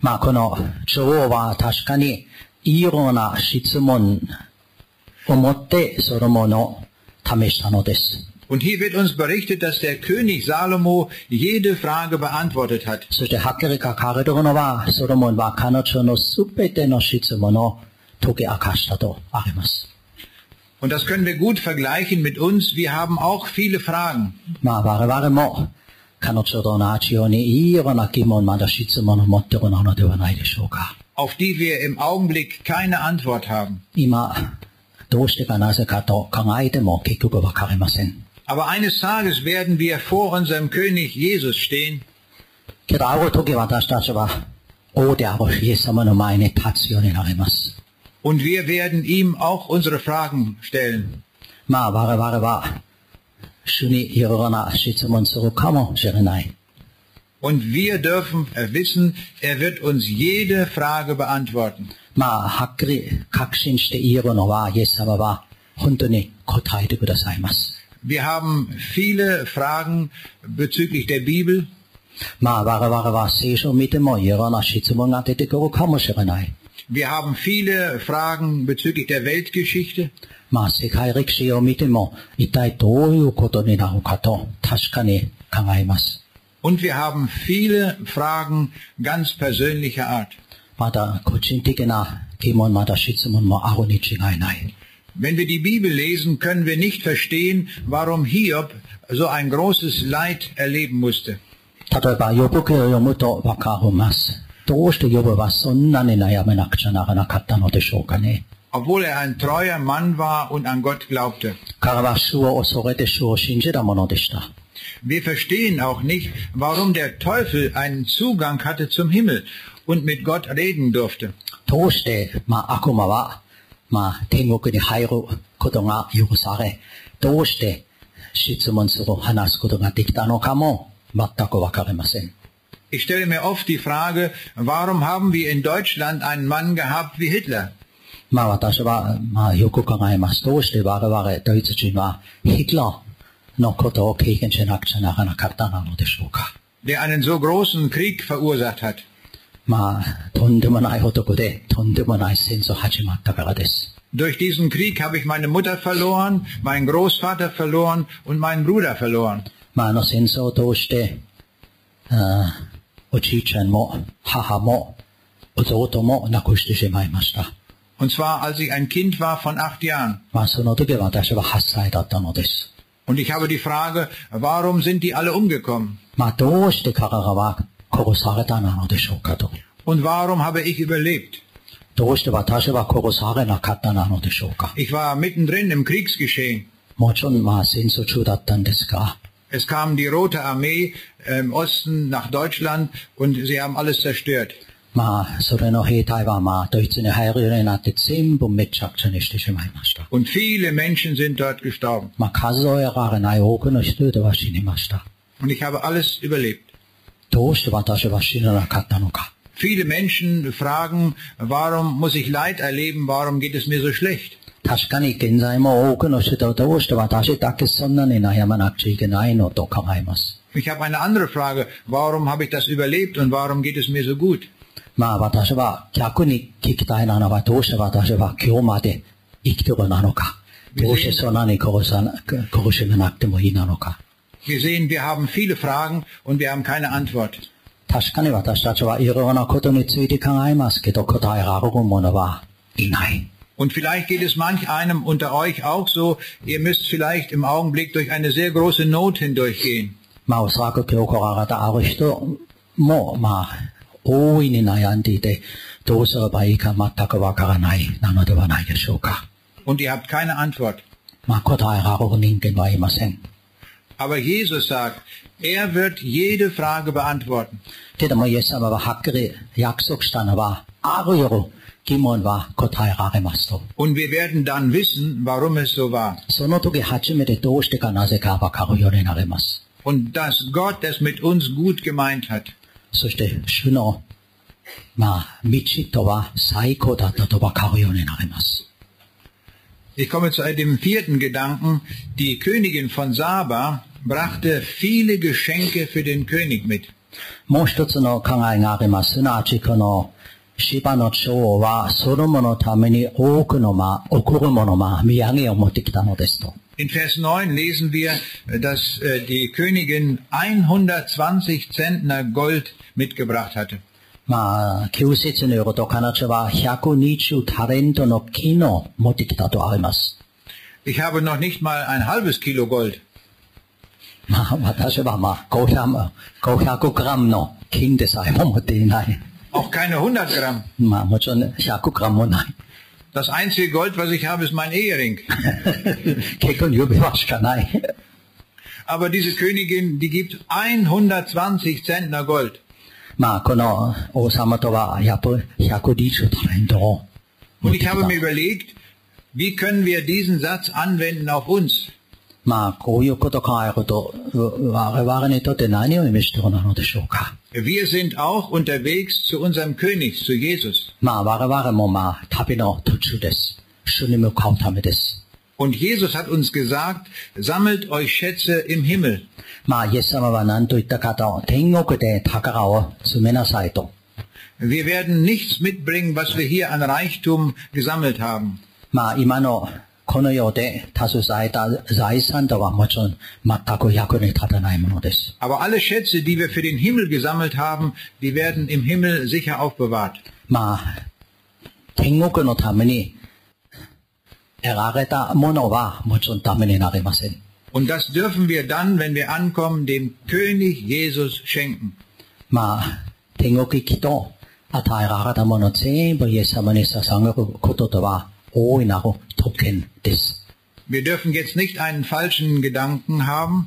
Speaker 2: まあ、この女王は確かにいろんな質問
Speaker 1: Und hier wird uns berichtet, dass der König Salomo jede Frage beantwortet hat. Und das können wir gut vergleichen mit uns. Wir haben auch viele Fragen. Auf die wir im Augenblick keine Antwort haben.
Speaker 2: 今、どうしてかなぜかと考えても結局わかりません。
Speaker 1: Aber eines Tages werden wir vor unserem König Jesus stehen
Speaker 2: けどある時私たちは王であるイエス様の前に立つようになります。
Speaker 1: und wir werden ihm auch unsere Fragen stellen.
Speaker 2: まあ我々は主にいろいろな質問するかもしれない。
Speaker 1: Und wir dürfen wissen, er wird uns jede Frage beantworten.
Speaker 2: まあはっきり確信して言えるのはイエス様は本当に答えてくださいます。
Speaker 1: Wir haben viele Fragen bezüglich der Bibel.
Speaker 2: まあ我々は聖書を見てもいろいろな質問が出てくるかもしれない。
Speaker 1: Wir haben viele Fragen bezüglich der Weltgeschichte.
Speaker 2: まあ世界歴史を見ても一体どういうことになるかと確かに考えます。
Speaker 1: Und wir haben viele Fragen ganz persönlicher Art.
Speaker 2: また個人的な疑問また質問もあるに違いない。
Speaker 1: Wenn wir die Bibel lesen, können wir nicht verstehen, warum Hiob so ein großes Leid erleben musste.
Speaker 2: 例えば、予告を読むとわかります。どうして予部はそんなに悩めなくちゃならなかったのでしょうかね。
Speaker 1: Obwohl er ein treuer Mann war und an Gott glaubte.
Speaker 2: 彼は主を恐れて主を信じたものでした。
Speaker 1: Wir verstehen auch nicht, warum der Teufel einen Zugang hatte zum Himmel und mit Gott reden durfte.
Speaker 2: どうして、まあ、悪魔は、まあ、天国に入ることが許され、どうして質問する、話すことができたのかも 全くわかりません。
Speaker 1: Ich stelle mir oft die Frage, warum haben wir in Deutschland einen Mann gehabt wie Hitler?
Speaker 2: まあ私は、まあよく考えます。どうして我々ドイツ人はヒトラーのことを経験しなくちゃならなかったのでしょうか。
Speaker 1: der einen so großen Krieg verursacht hat.
Speaker 2: まあ、とんでもない男で、とんでもない戦争始まったからです。
Speaker 1: Durch diesen Krieg habe ich meine Mutter verloren, meinen Großvater verloren und meinen Bruder verloren.
Speaker 2: まあ、あの戦争を通して、あーおじいちゃんも、母も、弟も亡くしてしまいました。
Speaker 1: Und zwar als ich ein Kind war von acht Jahren.
Speaker 2: まあ、その時私は8歳だったのです。
Speaker 1: Und ich habe die Frage, warum sind die alle umgekommen?
Speaker 2: まあ、どうして彼らは
Speaker 1: und warum habe ich überlebt? Ich war mittendrin im Kriegsgeschehen. Es kam die Rote Armee im Osten nach Deutschland und sie haben alles zerstört. Und viele Menschen sind dort gestorben. Und ich habe alles überlebt. Viele Menschen fragen, warum muss ich Leid erleben? Warum geht es mir so schlecht?
Speaker 2: 確かに現在も多くの人はどうして私だけそんなに悩まなくちゃいけないのと考えます。
Speaker 1: Ich habe eine andere Frage. Warum habe ich das überlebt und warum geht es mir so gut?
Speaker 2: まあ私は逆に聞きたいなのはどうして私は今日まで生きてるなのか。どうしてそんなに殺さな苦しめなくてもいいなのか。
Speaker 1: Wir sehen, wir haben viele Fragen und wir haben keine Antwort.
Speaker 2: 確かに私たちはいろんなことについて考えますけど答えられるものはいない。
Speaker 1: Und vielleicht geht es manch einem unter euch auch so, ihr müsst vielleicht im Augenblick durch eine sehr große Not hindurchgehen.
Speaker 2: まあおそらく今日来られたある人もまあ大いに悩んでいてどうすればいいか全くわからないなのではないでしょうか。
Speaker 1: Und ihr habt keine Antwort.
Speaker 2: まあ答えられる人間はいません。
Speaker 1: Aber Jesus sagt, er wird jede Frage beantworten.
Speaker 2: けどもイエス様ははっきり約束したのはあるよ疑問は答えられますと。
Speaker 1: Und wir werden dann wissen, warum es so war.
Speaker 2: その時初めてどうしてかなぜかわかるようになります。
Speaker 1: Und dass Gott es mit uns gut gemeint hat.
Speaker 2: そして主のまあ道とは最高だったとわかるようになります。
Speaker 1: Ich komme zu dem vierten Gedanken. Die Königin von Saba brachte viele Geschenke für den König mit.
Speaker 2: もう一つの考えがあります。すなわちこの芝の女王はソロモンのために多くのまあ贈るものまあ土産を持ってきたのですと。
Speaker 1: In Vers 9 lesen wir, dass äh, die Königin 120 Zentner Gold mitgebracht hatte.
Speaker 2: まあ、旧説によると彼女は120タレントの金を持ってきたとあります。
Speaker 1: Ich habe noch nicht mal ein halbes Kilo Gold.
Speaker 2: まあ、私はまあ、500, 500グラムの金でさえも持っていない。
Speaker 1: Auch keine 100 Gramm.
Speaker 2: まあ、もちろん100グラムもない。
Speaker 1: Das einzige Gold, was ich habe, ist mein Ehering.
Speaker 2: 結局指輪しかない。
Speaker 1: Aber diese Königin, die gibt 120 Zentner Gold.
Speaker 2: まあ、この王様とはやっぱり120タレントを持
Speaker 1: Und
Speaker 2: ってき
Speaker 1: ich
Speaker 2: た
Speaker 1: habe。mir überlegt, wie können wir diesen Satz anwenden auf uns?
Speaker 2: まあ、こういうことを考えると、う我々にとって何を意味しているのでしょうか。
Speaker 1: Wir sind auch unterwegs zu unserem König, zu Jesus.
Speaker 2: まあ、我々もまあ、旅の途中です。主に向かうためです。
Speaker 1: Und Jesus hat uns gesagt, sammelt euch Schätze im Himmel.
Speaker 2: まあ、イエス様は何と言ったかと、天国で宝を詰めなさいと。
Speaker 1: Wir werden nichts mitbringen, was wir hier an Reichtum gesammelt haben.
Speaker 2: まあ、今のこの世で携えた財産とはもちろん全く役に立たないものです。
Speaker 1: Aber alle Schätze, die wir für den Himmel gesammelt haben, die werden im Himmel sicher aufbewahrt.
Speaker 2: まあ、天国のために
Speaker 1: Und das dürfen wir dann, wenn wir ankommen, dem König Jesus schenken.
Speaker 2: まあ、天国行きと与えられたもの全部イエス様に捧げることとは大いなる特権です。
Speaker 1: Wir dürfen jetzt nicht einen falschen Gedanken haben.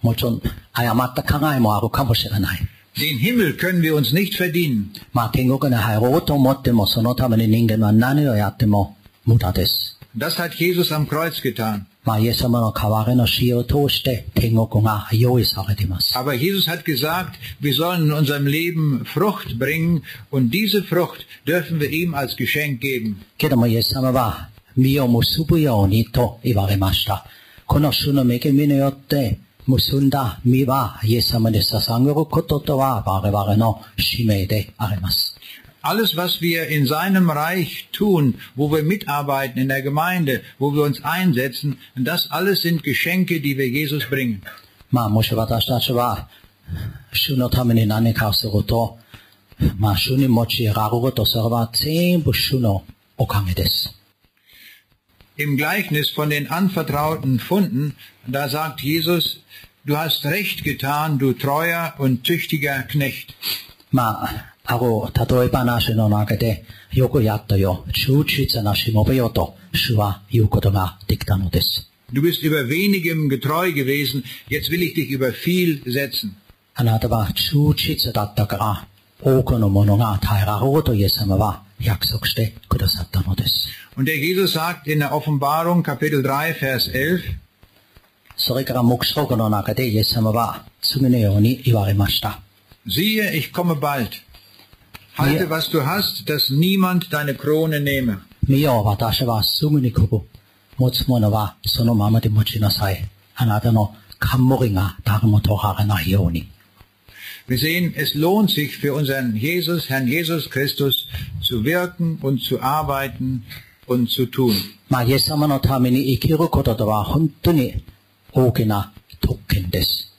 Speaker 2: もちろん、誤った考えもあるかもしれない。
Speaker 1: Den Himmel können wir uns nicht verdienen.
Speaker 2: まあ、天国に入ろうと思っても、そのために人間は何をやっても 無駄です。
Speaker 1: Das hat Jesus am Kreuz getan.
Speaker 2: まあ、イエス様の代わりの死を通して天国が用意されています。
Speaker 1: Aber Jesus hat gesagt, wir sollen in unserem Leben Frucht bringen und diese Frucht dürfen wir ihm als Geschenk geben.
Speaker 2: けどもイエス様は実を結ぶようにと言われました。この主の恵みによって結んだ実はイエス様に捧げることとは我々の使命であります。
Speaker 1: Alles, was wir in seinem Reich tun, wo wir mitarbeiten in der Gemeinde, wo wir uns einsetzen, das alles sind Geschenke, die wir Jesus bringen.
Speaker 2: まあもし私たちは主のために何かをすると、まあ主に用いられることそれは全部主のおかげです。
Speaker 1: Im Gleichnis von den anvertrauten Funden, da sagt Jesus, du hast recht getan, du treuer und tüchtiger Knecht.
Speaker 2: まあ、ある例え話の中で、よくやったよ、忠実なしもべよと、主は言うことができたのです。
Speaker 1: Du bist über wenigem getreu gewesen, jetzt will ich dich über viel setzen.
Speaker 2: あなたは忠実だったから、多くのものが耐えられるとイエス様は約束してくださったのです。
Speaker 1: Und der Jesus sagt in der Offenbarung Kapitel 3 Vers 11,
Speaker 2: それから目標の中でイエス様は次のように言われました。
Speaker 1: siehe, ich komme bald. Halte,
Speaker 2: Ja.
Speaker 1: was du hast, dass niemand deine Krone nehme.
Speaker 2: 見よ、私はすぐに来る。持つものはそのままで持ちなさい。あなたの冠が誰も取られないように。
Speaker 1: Wir sehen, es lohnt sich für unseren Jesus, Herrn Jesus Christus, zu wirken und zu arbeiten und zu tun.
Speaker 2: まあ、イエス様のために生きることとは本当に大きな特権です。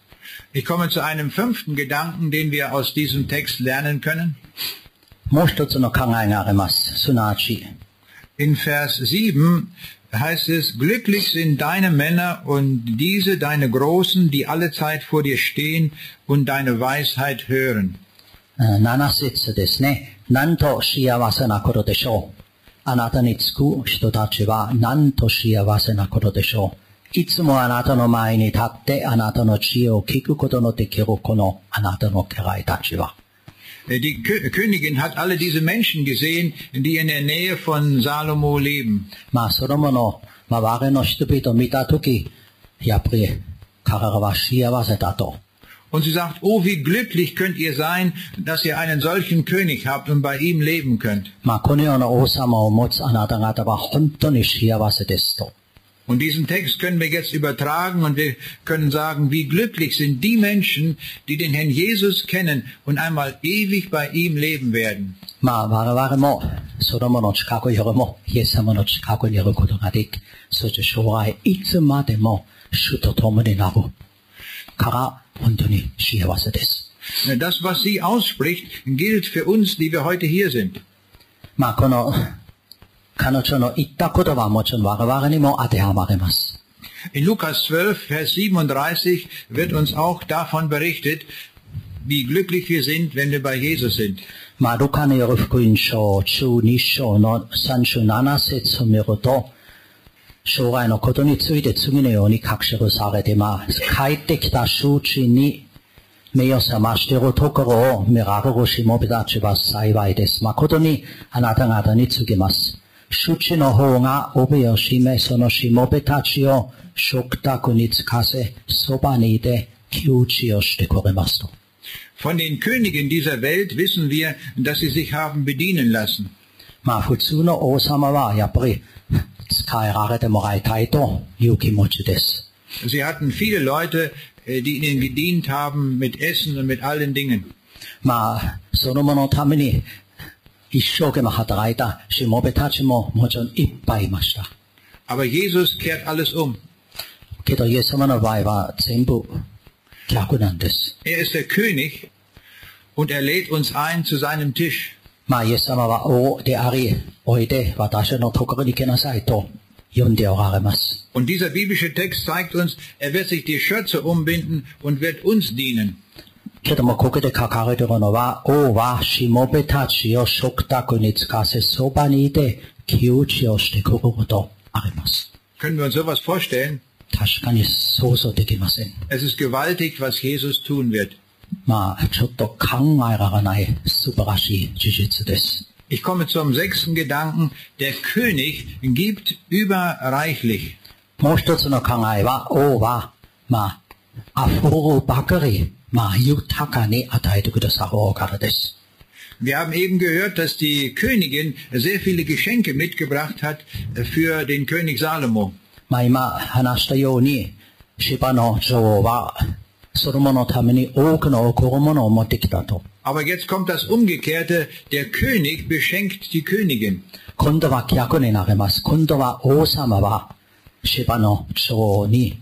Speaker 1: Ich komme zu einem fünften Gedanken, den wir aus diesem Text lernen können.
Speaker 2: もう一つの考えがあります。すなわち、
Speaker 1: In Vers 7 heißt es, glücklich sind deine Männer und diese deine Großen, die alle Zeit vor dir stehen und deine Weisheit hören.
Speaker 2: うん7節ですね。なんと幸せなことでしょう。あなたにつく人たちはなんと幸せなことでしょう。 いつもあなたの前に立ってあなたの知恵を聞くことのできるこのあなたの家来たちは。
Speaker 1: Äh, Die Kö- Königin hat alle diese Menschen gesehen, die in der Nähe von Salomo leben.
Speaker 2: まあ、ソロモンの周りの人々を見たとき、やっぱり彼らは幸せだと。
Speaker 1: Und sie sagt, oh, wie glücklich könnt ihr sein, dass ihr einen solchen König habt und bei ihm leben könnt.
Speaker 2: まあ、このような王様を持つあなた方は本当に幸せですと。
Speaker 1: Und diesen Text können wir jetzt übertragen und wir können sagen, wie glücklich sind die Menschen, die den Herrn Jesus kennen und einmal ewig bei ihm leben werden.
Speaker 2: まあ、我々も、ソロモンの近くよりも、イエス様の近くにいることができ、そして将来、いつまでも主と共になるから、本当に幸せです。
Speaker 1: Das, was sie ausspricht, gilt für uns, die wir heute hier sind.
Speaker 2: まあ、この、 彼女の言った言葉はもちろん我々にも当てはまります。
Speaker 1: In Lukas 12, Vers 37 wird uns auch davon berichtet, wie glücklich wir sind, wenn wir bei Jesus sind.
Speaker 2: まあ、ルカのよる福音書12章の37節を見ると、将来のことについて次のように書きされています。帰ってきた周知に目を覚ましているところを見られるしもべたちは幸いです。誠にあなた方に告げます。 Shuchino honga obeyoshime sono shimobetachi o shokutaku nitsukase soba.
Speaker 1: Von den Königen dieser Welt wissen wir, dass sie sich haben bedienen lassen.
Speaker 2: Ma futsuno osama wa yappari tsukaerarete morai taito iu.
Speaker 1: Sie hatten viele Leute, äh, die ihnen gedient haben mit Essen und mit allen Dingen.
Speaker 2: Ma sono mono 一生懸命働いたしもべたちももちろんいっぱいいました。
Speaker 1: Aber Jesus kehrt alles um.
Speaker 2: けどイエス様の場合は全部逆なんです。
Speaker 1: Er ist der König und er lädt uns ein zu seinem Tisch.
Speaker 2: まあイエス様は王であり、おいで私のところに来なさいと呼んでおられます。
Speaker 1: Und dieser biblische Text zeigt uns, er wird sich die Schürze umbinden und wird uns dienen.
Speaker 2: けどもここで書かれているのは、王はしもべたちを食卓につかせ、そばにいて窮地をしてくることあります。
Speaker 1: Können wir uns sowas vorstellen?
Speaker 2: 確かに想像できません。
Speaker 1: Es ist gewaltig, was Jesus tun wird.
Speaker 2: まあ、ちょっと考えられない素晴らしい事実です。
Speaker 1: Ich komme zum sechsten Gedanken. Der König gibt überreichlich.
Speaker 2: もう一つの考えは、王は、まあ、アフロばかり、 まあ、豊かに与えてくださる王からです。
Speaker 1: Wir haben eben gehört, dass die Königin sehr viele Geschenke mitgebracht hat für den König Salomo.
Speaker 2: まあ、今話したように、芝の女王は、ソロモンのために多くの贈る物を持ってきたと。
Speaker 1: Aber jetzt kommt das Umgekehrte. Der König beschenkt die Königin.
Speaker 2: 今度は逆になります。今度は王様は、芝の女王に、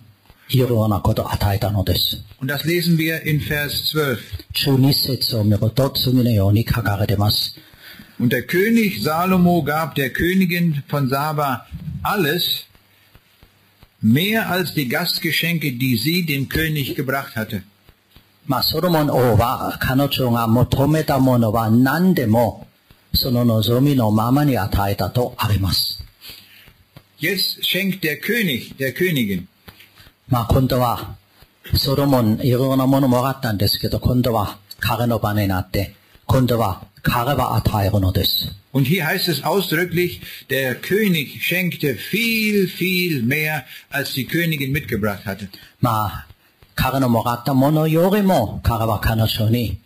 Speaker 2: いろいろなことを与えたのです。
Speaker 1: Und das lesen wir in Vers 12.
Speaker 2: 12節を見ると次のように書かれています。
Speaker 1: Und der König Salomo gab der Königin von Saba alles, mehr als die Gastgeschenke, die sie dem König gebracht hatte.
Speaker 2: まあ、ソロモン王は彼女が求めたものは何でも、その望みのままに与えたとあります。
Speaker 1: Jetzt schenkt der König der Königin.
Speaker 2: まあ、今度は、 ソロモンいろいろなものもらったんですけど、今度は彼の場になって、今度は彼は与えるのです。
Speaker 1: Und hier heißt es ausdrücklich, der König schenkte viel, viel mehr, als die Königin mitgebracht hatte.
Speaker 2: まあ、彼のもらったものよりも、彼は彼女に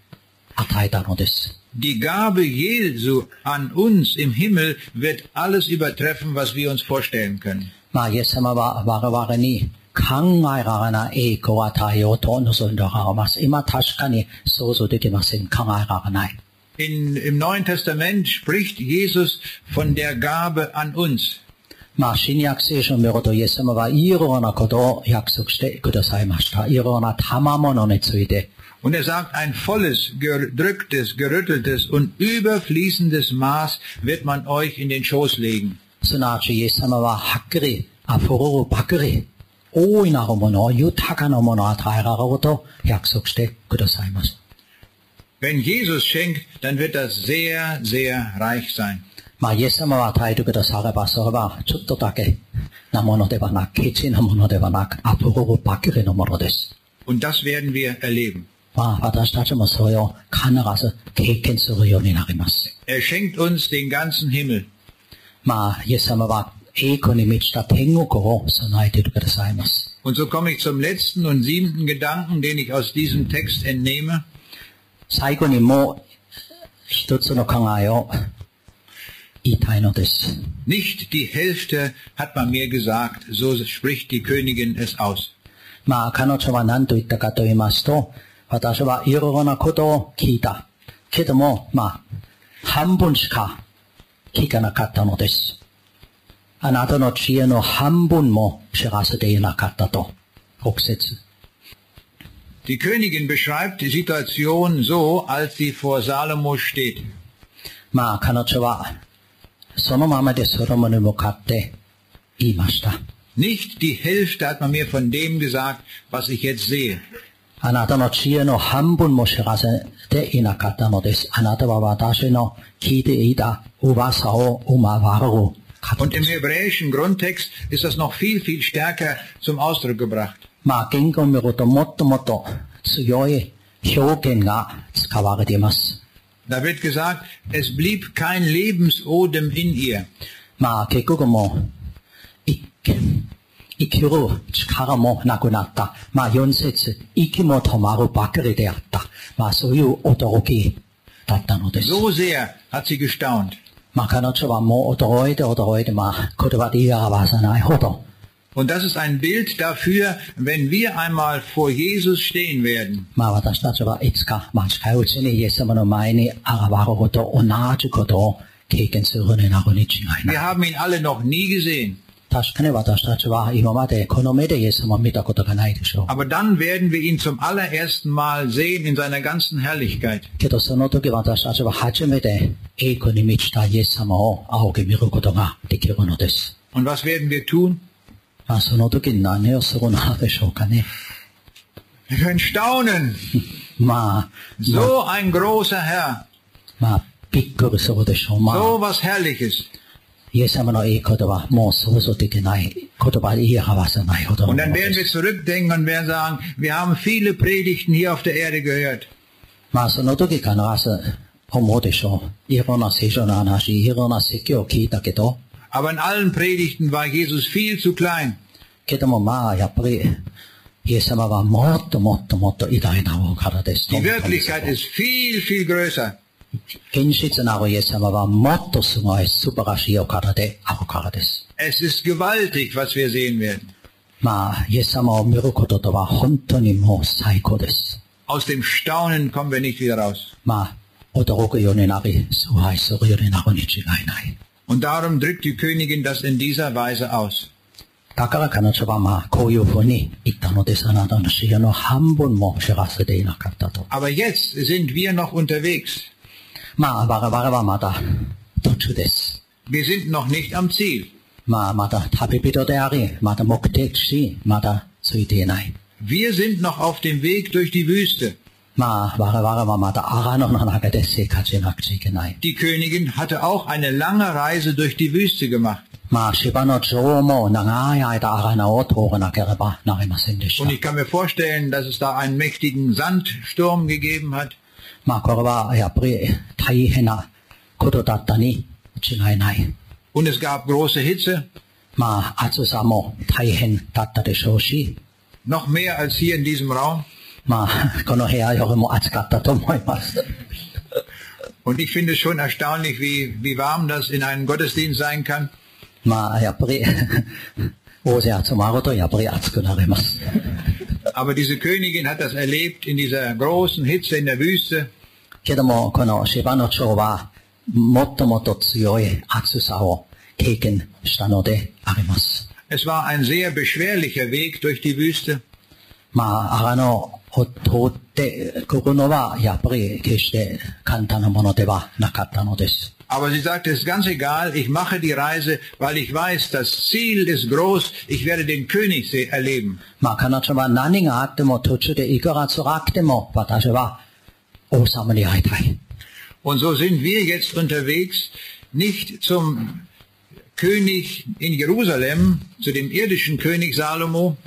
Speaker 2: 与えたのです。
Speaker 1: Die Gabe Jesu an uns im Himmel wird alles übertreffen, was wir uns vorstellen können.
Speaker 2: まあ、イエス様は我々に 考えられない栄光を与えようと望んでおられます。今確かに想像できません。考えられない。
Speaker 1: In, Im Neuen Testament spricht Jesus von der Gabe an uns.
Speaker 2: まあ、新約聖書を見るとイエス様はいろいろなことを約束してくださいました。いろいろな賜物について。
Speaker 1: Und er sagt, ein volles, gedrücktes, gerütteltes und überfließendes Maß wird man euch in den Schoß legen.
Speaker 2: すなわちイエス様ははっきり、溢れるばかり、 大いなるもの、豊かなものを与えられると約束してくださいます。
Speaker 1: Wenn Jesus schenkt, dann wird das sehr, sehr reich sein.
Speaker 2: まあ、イエス様は与えてくだされば、それはちょっとだけなものではなく、ケチなものではなく、溢れるばかりのものです。
Speaker 1: Und das werden wir erleben.
Speaker 2: まあ、私たちもそれを必ず経験するようになります。
Speaker 1: Er schenkt uns den ganzen Himmel.
Speaker 2: まあ、イエス様は 栄光に満ちた天国を備えていてくださいます。
Speaker 1: Und so komme ich zum letzten und siebten Gedanken, den ich aus diesem Text entnehme.
Speaker 2: 最後にもう一つの考えを言いたいのです。
Speaker 1: Nicht die Hälfte hat man mir gesagt, so spricht die Königin es aus.
Speaker 2: まあ、彼女は何と言ったかと言いますと、私はいろいろなことを聞いた。けども、まあ、半分しか聞かなかったのです。 あなたの知恵の半分も知らせていなかったと。6節
Speaker 1: Die Königin beschreibt die Situation so, als sie vor Salomo steht.
Speaker 2: まあ、彼女は、そのままでソロモンに向かって言いました。
Speaker 1: Nicht die Hälfte hat man mir von dem gesagt, was ich jetzt sehe.
Speaker 2: あなたの知恵の半分も知らせていなかったのです。あなたは私の聞いていた噂を生まわる方
Speaker 1: Und
Speaker 2: で
Speaker 1: im
Speaker 2: す。
Speaker 1: hebräischen Grundtext ist das noch viel, viel stärker zum Ausdruck gebracht.
Speaker 2: まあ、言語を見るともっともっと強い表現が使われています。
Speaker 1: Da wird gesagt, es blieb kein Lebensodem in ihr.
Speaker 2: まあ、結局もう、い生きる力もなくなった。まあ、4節、息も止まるばかりであった。まあ、そういう驚きだったのです。
Speaker 1: So sehr hat sie gestaunt.
Speaker 2: Man kann es oder heute oder heute machen.
Speaker 1: Und das ist ein Bild dafür, wenn wir einmal vor Jesus stehen werden. Wir haben ihn alle noch nie gesehen. Aber dann werden wir ihn zum allerersten Mal sehen in seiner ganzen Herrlichkeit. Und was werden wir tun? Wir können staunen. so ein großer Herr. So was Herrliches.
Speaker 2: イエス様の栄光ではもう想像できない言葉で言い表せないほどの
Speaker 1: Und
Speaker 2: も
Speaker 1: dann
Speaker 2: ので
Speaker 1: werden wir
Speaker 2: す。
Speaker 1: zurückdenken und werden sagen, wir haben viele Predigten hier auf der Erde gehört.
Speaker 2: まあその時必ず 思うでしょう。いろんな聖書の話、いろんな説教を聞いたけど、
Speaker 1: Aber in allen Predigten war Jesus viel zu klein.
Speaker 2: けどもまあ、やっぱり、イエス様はもっともっともっと偉大なお方ですと
Speaker 1: Die
Speaker 2: 思ったんですよ
Speaker 1: Wirklichkeit ist viel, viel größer.
Speaker 2: 現実なるイエス様はもっとすごい素晴らしいお方であるからです。
Speaker 1: Es ist gewaltig, was wir sehen werden.
Speaker 2: まあ、イエス様を見ることとは本当にもう最高です。
Speaker 1: Aus dem Staunen kommen wir nicht wieder raus.
Speaker 2: まあ、驚くようになり、崇拝するようになるに違いない。
Speaker 1: Und darum drückt die Königin das in dieser Weise aus.
Speaker 2: だから彼女はまあ、こういうふうに言ったのです。あなたの資料の半分も知らせていなかったと。
Speaker 1: Aber jetzt sind wir noch unterwegs.
Speaker 2: まあ、我々はまだ途中です。
Speaker 1: Wir sind noch nicht am Ziel.
Speaker 2: まあ、まだ旅人であり、まだ目的地、まだついていない。
Speaker 1: Wir sind noch auf dem Weg durch die Wüste.
Speaker 2: まあ、我々はまだ荒野の中で生活しなくちゃいけない。
Speaker 1: Die Königin hatte auch eine lange Reise durch die Wüste gemacht.
Speaker 2: まあ、芝の女王も長い間荒野を通らなければなりませんでし
Speaker 1: Und
Speaker 2: た。
Speaker 1: ich kann mir vorstellen, dass es da einen mächtigen Sandsturm gegeben hat.
Speaker 2: まあ、これはやっぱり大変なことだったに違いない。
Speaker 1: Und es gab große Hitze,
Speaker 2: まあ、暑さも大変だったでしょうし、
Speaker 1: noch mehr als hier in diesem Raum.
Speaker 2: まあ、この部屋よりも暑かったと思います。
Speaker 1: Und ich finde es schon erstaunlich, wie, wie warm das in einem Gottesdienst sein kann.
Speaker 2: まあ、やっぱり、大勢集まるとやっぱり暑くなります。
Speaker 1: Aber diese Königin hat das erlebt in dieser großen Hitze in der Wüste.
Speaker 2: けども、この芝の蝶は、もっともっと強い暑さを経験したのであります。
Speaker 1: Es war ein sehr beschwerlicher Weg durch die Wüste.
Speaker 2: まあ、あの、を通ってくるのは、やっぱり決して簡単なものではなかったのです。
Speaker 1: Aber sie sagte, es ist ganz egal, ich mache die Reise, weil ich weiß, das Ziel ist groß, ich werde den König se- erleben.
Speaker 2: まあ、彼女は何があっても途中でいくら辛くても、私は 王様に会いたい。
Speaker 1: Und so sind wir jetzt unterwegs, nicht zum König in Jerusalem, zu dem irdischen König Salomo,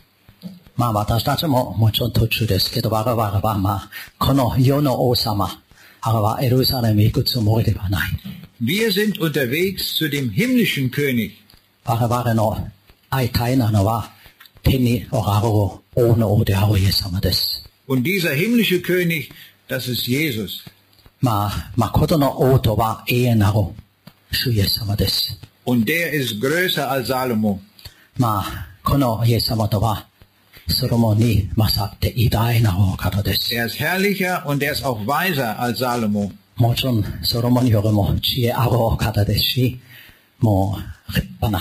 Speaker 2: まあ、私たちももちろん途中ですけど、我々はまあ、この世の王様、あれはエルサレムに行くつもりではない。
Speaker 1: wir sind unterwegs zu dem himmlischen König.
Speaker 2: 我々の会いたいなのは、天におられる王の王であるイエス様です。
Speaker 1: Und dieser himmlische König, das ist Jesus.
Speaker 2: まあ、誠の王とは永遠なる主イエス様です。
Speaker 1: Und der ist größer als Salomo.
Speaker 2: まあ、このイエス様とは、ソロモンに勝って偉大なお方です。
Speaker 1: Er ist herrlicher und er ist auch weiser als Salomo.
Speaker 2: もちろん、ソロモンよりも知恵あるお方ですし、もう、立派な、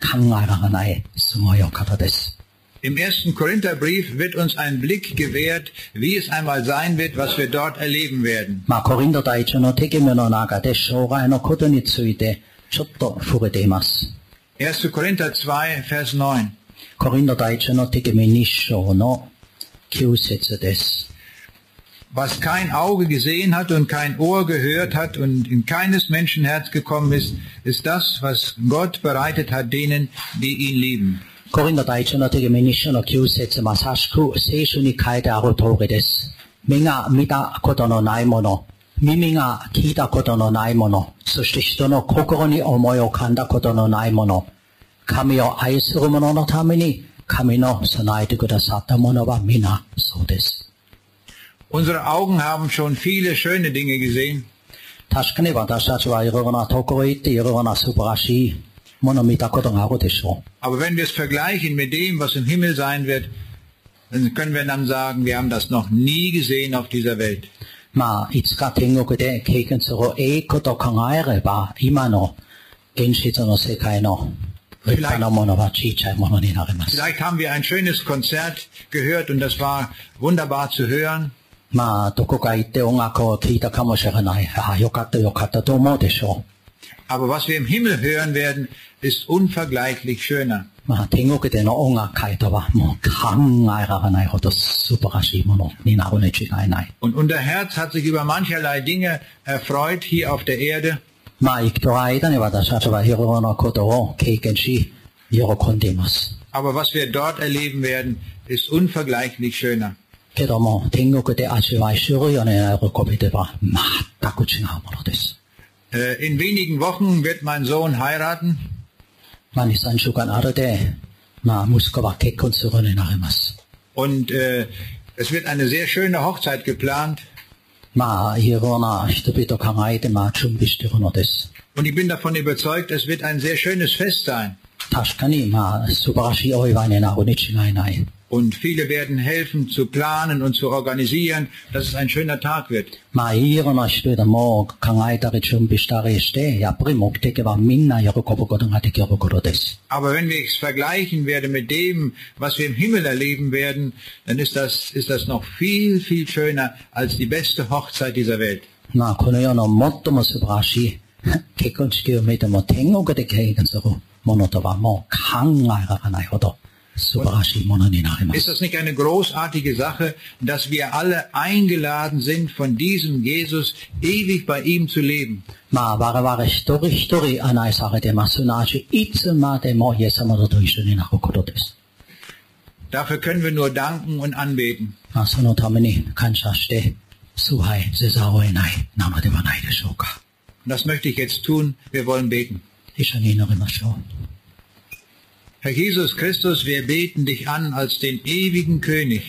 Speaker 2: 考えられない、すごいお方です。
Speaker 1: Im ersten Korintherbrief wird uns ein Blick gewährt, wie es einmal sein wird, was wir dort erleben werden.
Speaker 2: まあ、コリント第一の手紙の中で、生涯のことについて、ちょっと触れています。
Speaker 1: 1. Korinther 2, Vers 9.
Speaker 2: コリント第一の手紙2章の9節です。
Speaker 1: Was kein Auge gesehen hat und kein Ohr gehört hat und in keines Menschen Herz gekommen ist, ist das, was Gott bereitet hat denen, die ihn lieben.
Speaker 2: コリント第一の手紙2章の9節まさしく聖書に書いてある通りです。目が見たことのないもの、耳が聞いたことのないもの、そして人の心に思いを浮かんだことのないもの、神を愛する者のために神の備えてくださったものは皆そうです。
Speaker 1: Unsere Augen haben schon viele schöne Dinge gesehen,
Speaker 2: 確かに私たちはいろいろなところへ行っていろいろな素晴らしい ものを見たことがあるでしょう。
Speaker 1: aber wenn wir es vergleichen mit dem, was im Himmel sein wird, dann können wir dann sagen, wir haben das noch nie gesehen auf dieser Welt.
Speaker 2: まあ、いつか天国で経験する栄光と考えれば、今の現実の世界の立派なものは小さいものになります。
Speaker 1: Vielleicht haben wir ein schönes Konzert gehört und das war wunderbar zu hören.
Speaker 2: まあ、どこか行って音楽を聴いたかもしれない。ああ、よかったよかったと思うでしょ
Speaker 1: Aber was wir im Himmel hören werden, ist unvergleichlich schöner.
Speaker 2: う。まあ、天国での音楽会とはもう考えられないほど素晴らしいものになるに違いない。
Speaker 1: Und unser Herz hat sich über mancherlei Dinge erfreut hier auf der Erde.
Speaker 2: まあ、生きてる間に私たちはいろいろなことを経験し、喜んでいます。
Speaker 1: Aber was wir dort erleben werden, ist unvergleichlich schöner.
Speaker 2: けども、天国で味わいするような喜びでは 抱く違うものです。
Speaker 1: Äh, In wenigen Wochen wird mein Sohn heiraten
Speaker 2: 많이 산 주간 아르데 마 무스코바 개콘스로네 나레마스.
Speaker 1: Und äh, es wird eine sehr schöne Hochzeit geplant.
Speaker 2: Ma hierona stupito kamaide ma chumbistirono des.
Speaker 1: Und ich bin davon überzeugt, es wird ein sehr schönes Fest sein.
Speaker 2: Tashkani ma subarashi oiwane na honichi nai nai しいお祝いになるに違いない。
Speaker 1: Und viele werden helfen zu planen und zu organisieren, dass es ein schöner Tag wird.
Speaker 2: まあ、いろんな人々も考えたり準備したりして、やっぱり目的はみんな喜ぶことができることです。
Speaker 1: Aber wenn wir es vergleichen werden mit dem, was wir im Himmel erleben werden, dann ist das, ist das noch viel, viel schöner als die beste Hochzeit dieser Welt.
Speaker 2: まあ、この世の最も素晴らしい結婚式を見ても天国で経験するものとはもう考えられないほど 素晴らしいものになりま
Speaker 1: Ist
Speaker 2: す。
Speaker 1: das nicht eine großartige Sache, dass wir alle eingeladen sind, von diesem Jesus ewig bei ihm zu leben?
Speaker 2: まあ、我々一人一人案内されてます。すなわち、いつまでもイエス様と一緒になることです。
Speaker 1: Dafür können wir nur danken und anbeten.
Speaker 2: まあ、そのために感謝して、崇拝せざるを得ないなのではないでしょうか。
Speaker 1: Und das möchte ich jetzt tun. Wir wollen beten.
Speaker 2: 一緒に祈りましょう。
Speaker 1: Herr Jesus Christus, wir beten dich an als den ewigen König.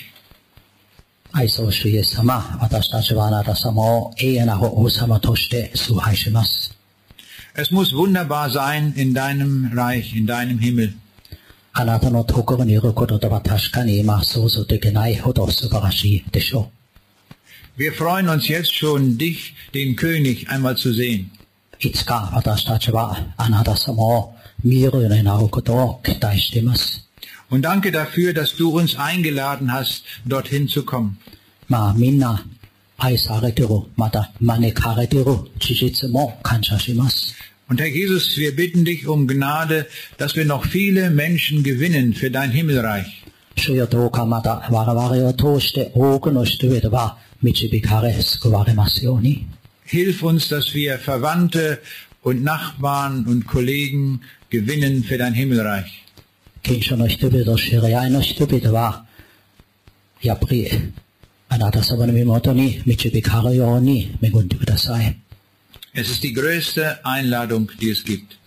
Speaker 1: Es muss wunderbar sein in deinem Reich, in deinem Himmel. Wir freuen uns jetzt schon, dich, den König, einmal zu sehen. Und danke dafür, dass du uns eingeladen hast, dorthin zu kommen. Und Herr Jesus, wir bitten dich um Gnade, dass wir noch viele Menschen gewinnen für dein Himmelreich. Hilf uns, dass wir Verwandte und Nachbarn und Kollegen gewinnen für dein Himmelreich. Es ist die größte Einladung, die es gibt.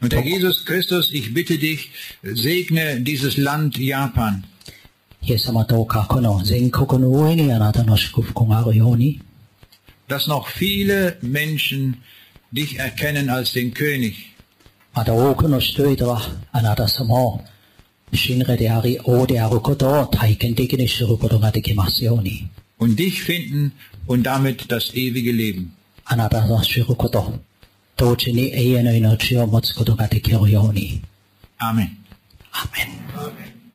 Speaker 1: Und Herr Jesus Christus, ich bitte dich, segne dieses Land Japan.
Speaker 2: イエス様どうかこの全国の上にあなたの祝福があるように、
Speaker 1: dass noch viele Menschen dich erkennen als den König.
Speaker 2: また多くの人々はあなた様を神霊であり王であることを体験的に知ることができますように、
Speaker 1: und dich finden und damit das ewige Leben.
Speaker 2: あなたの知ること、同時に永遠の命を持つことができるように。
Speaker 1: Amen.
Speaker 2: アーメン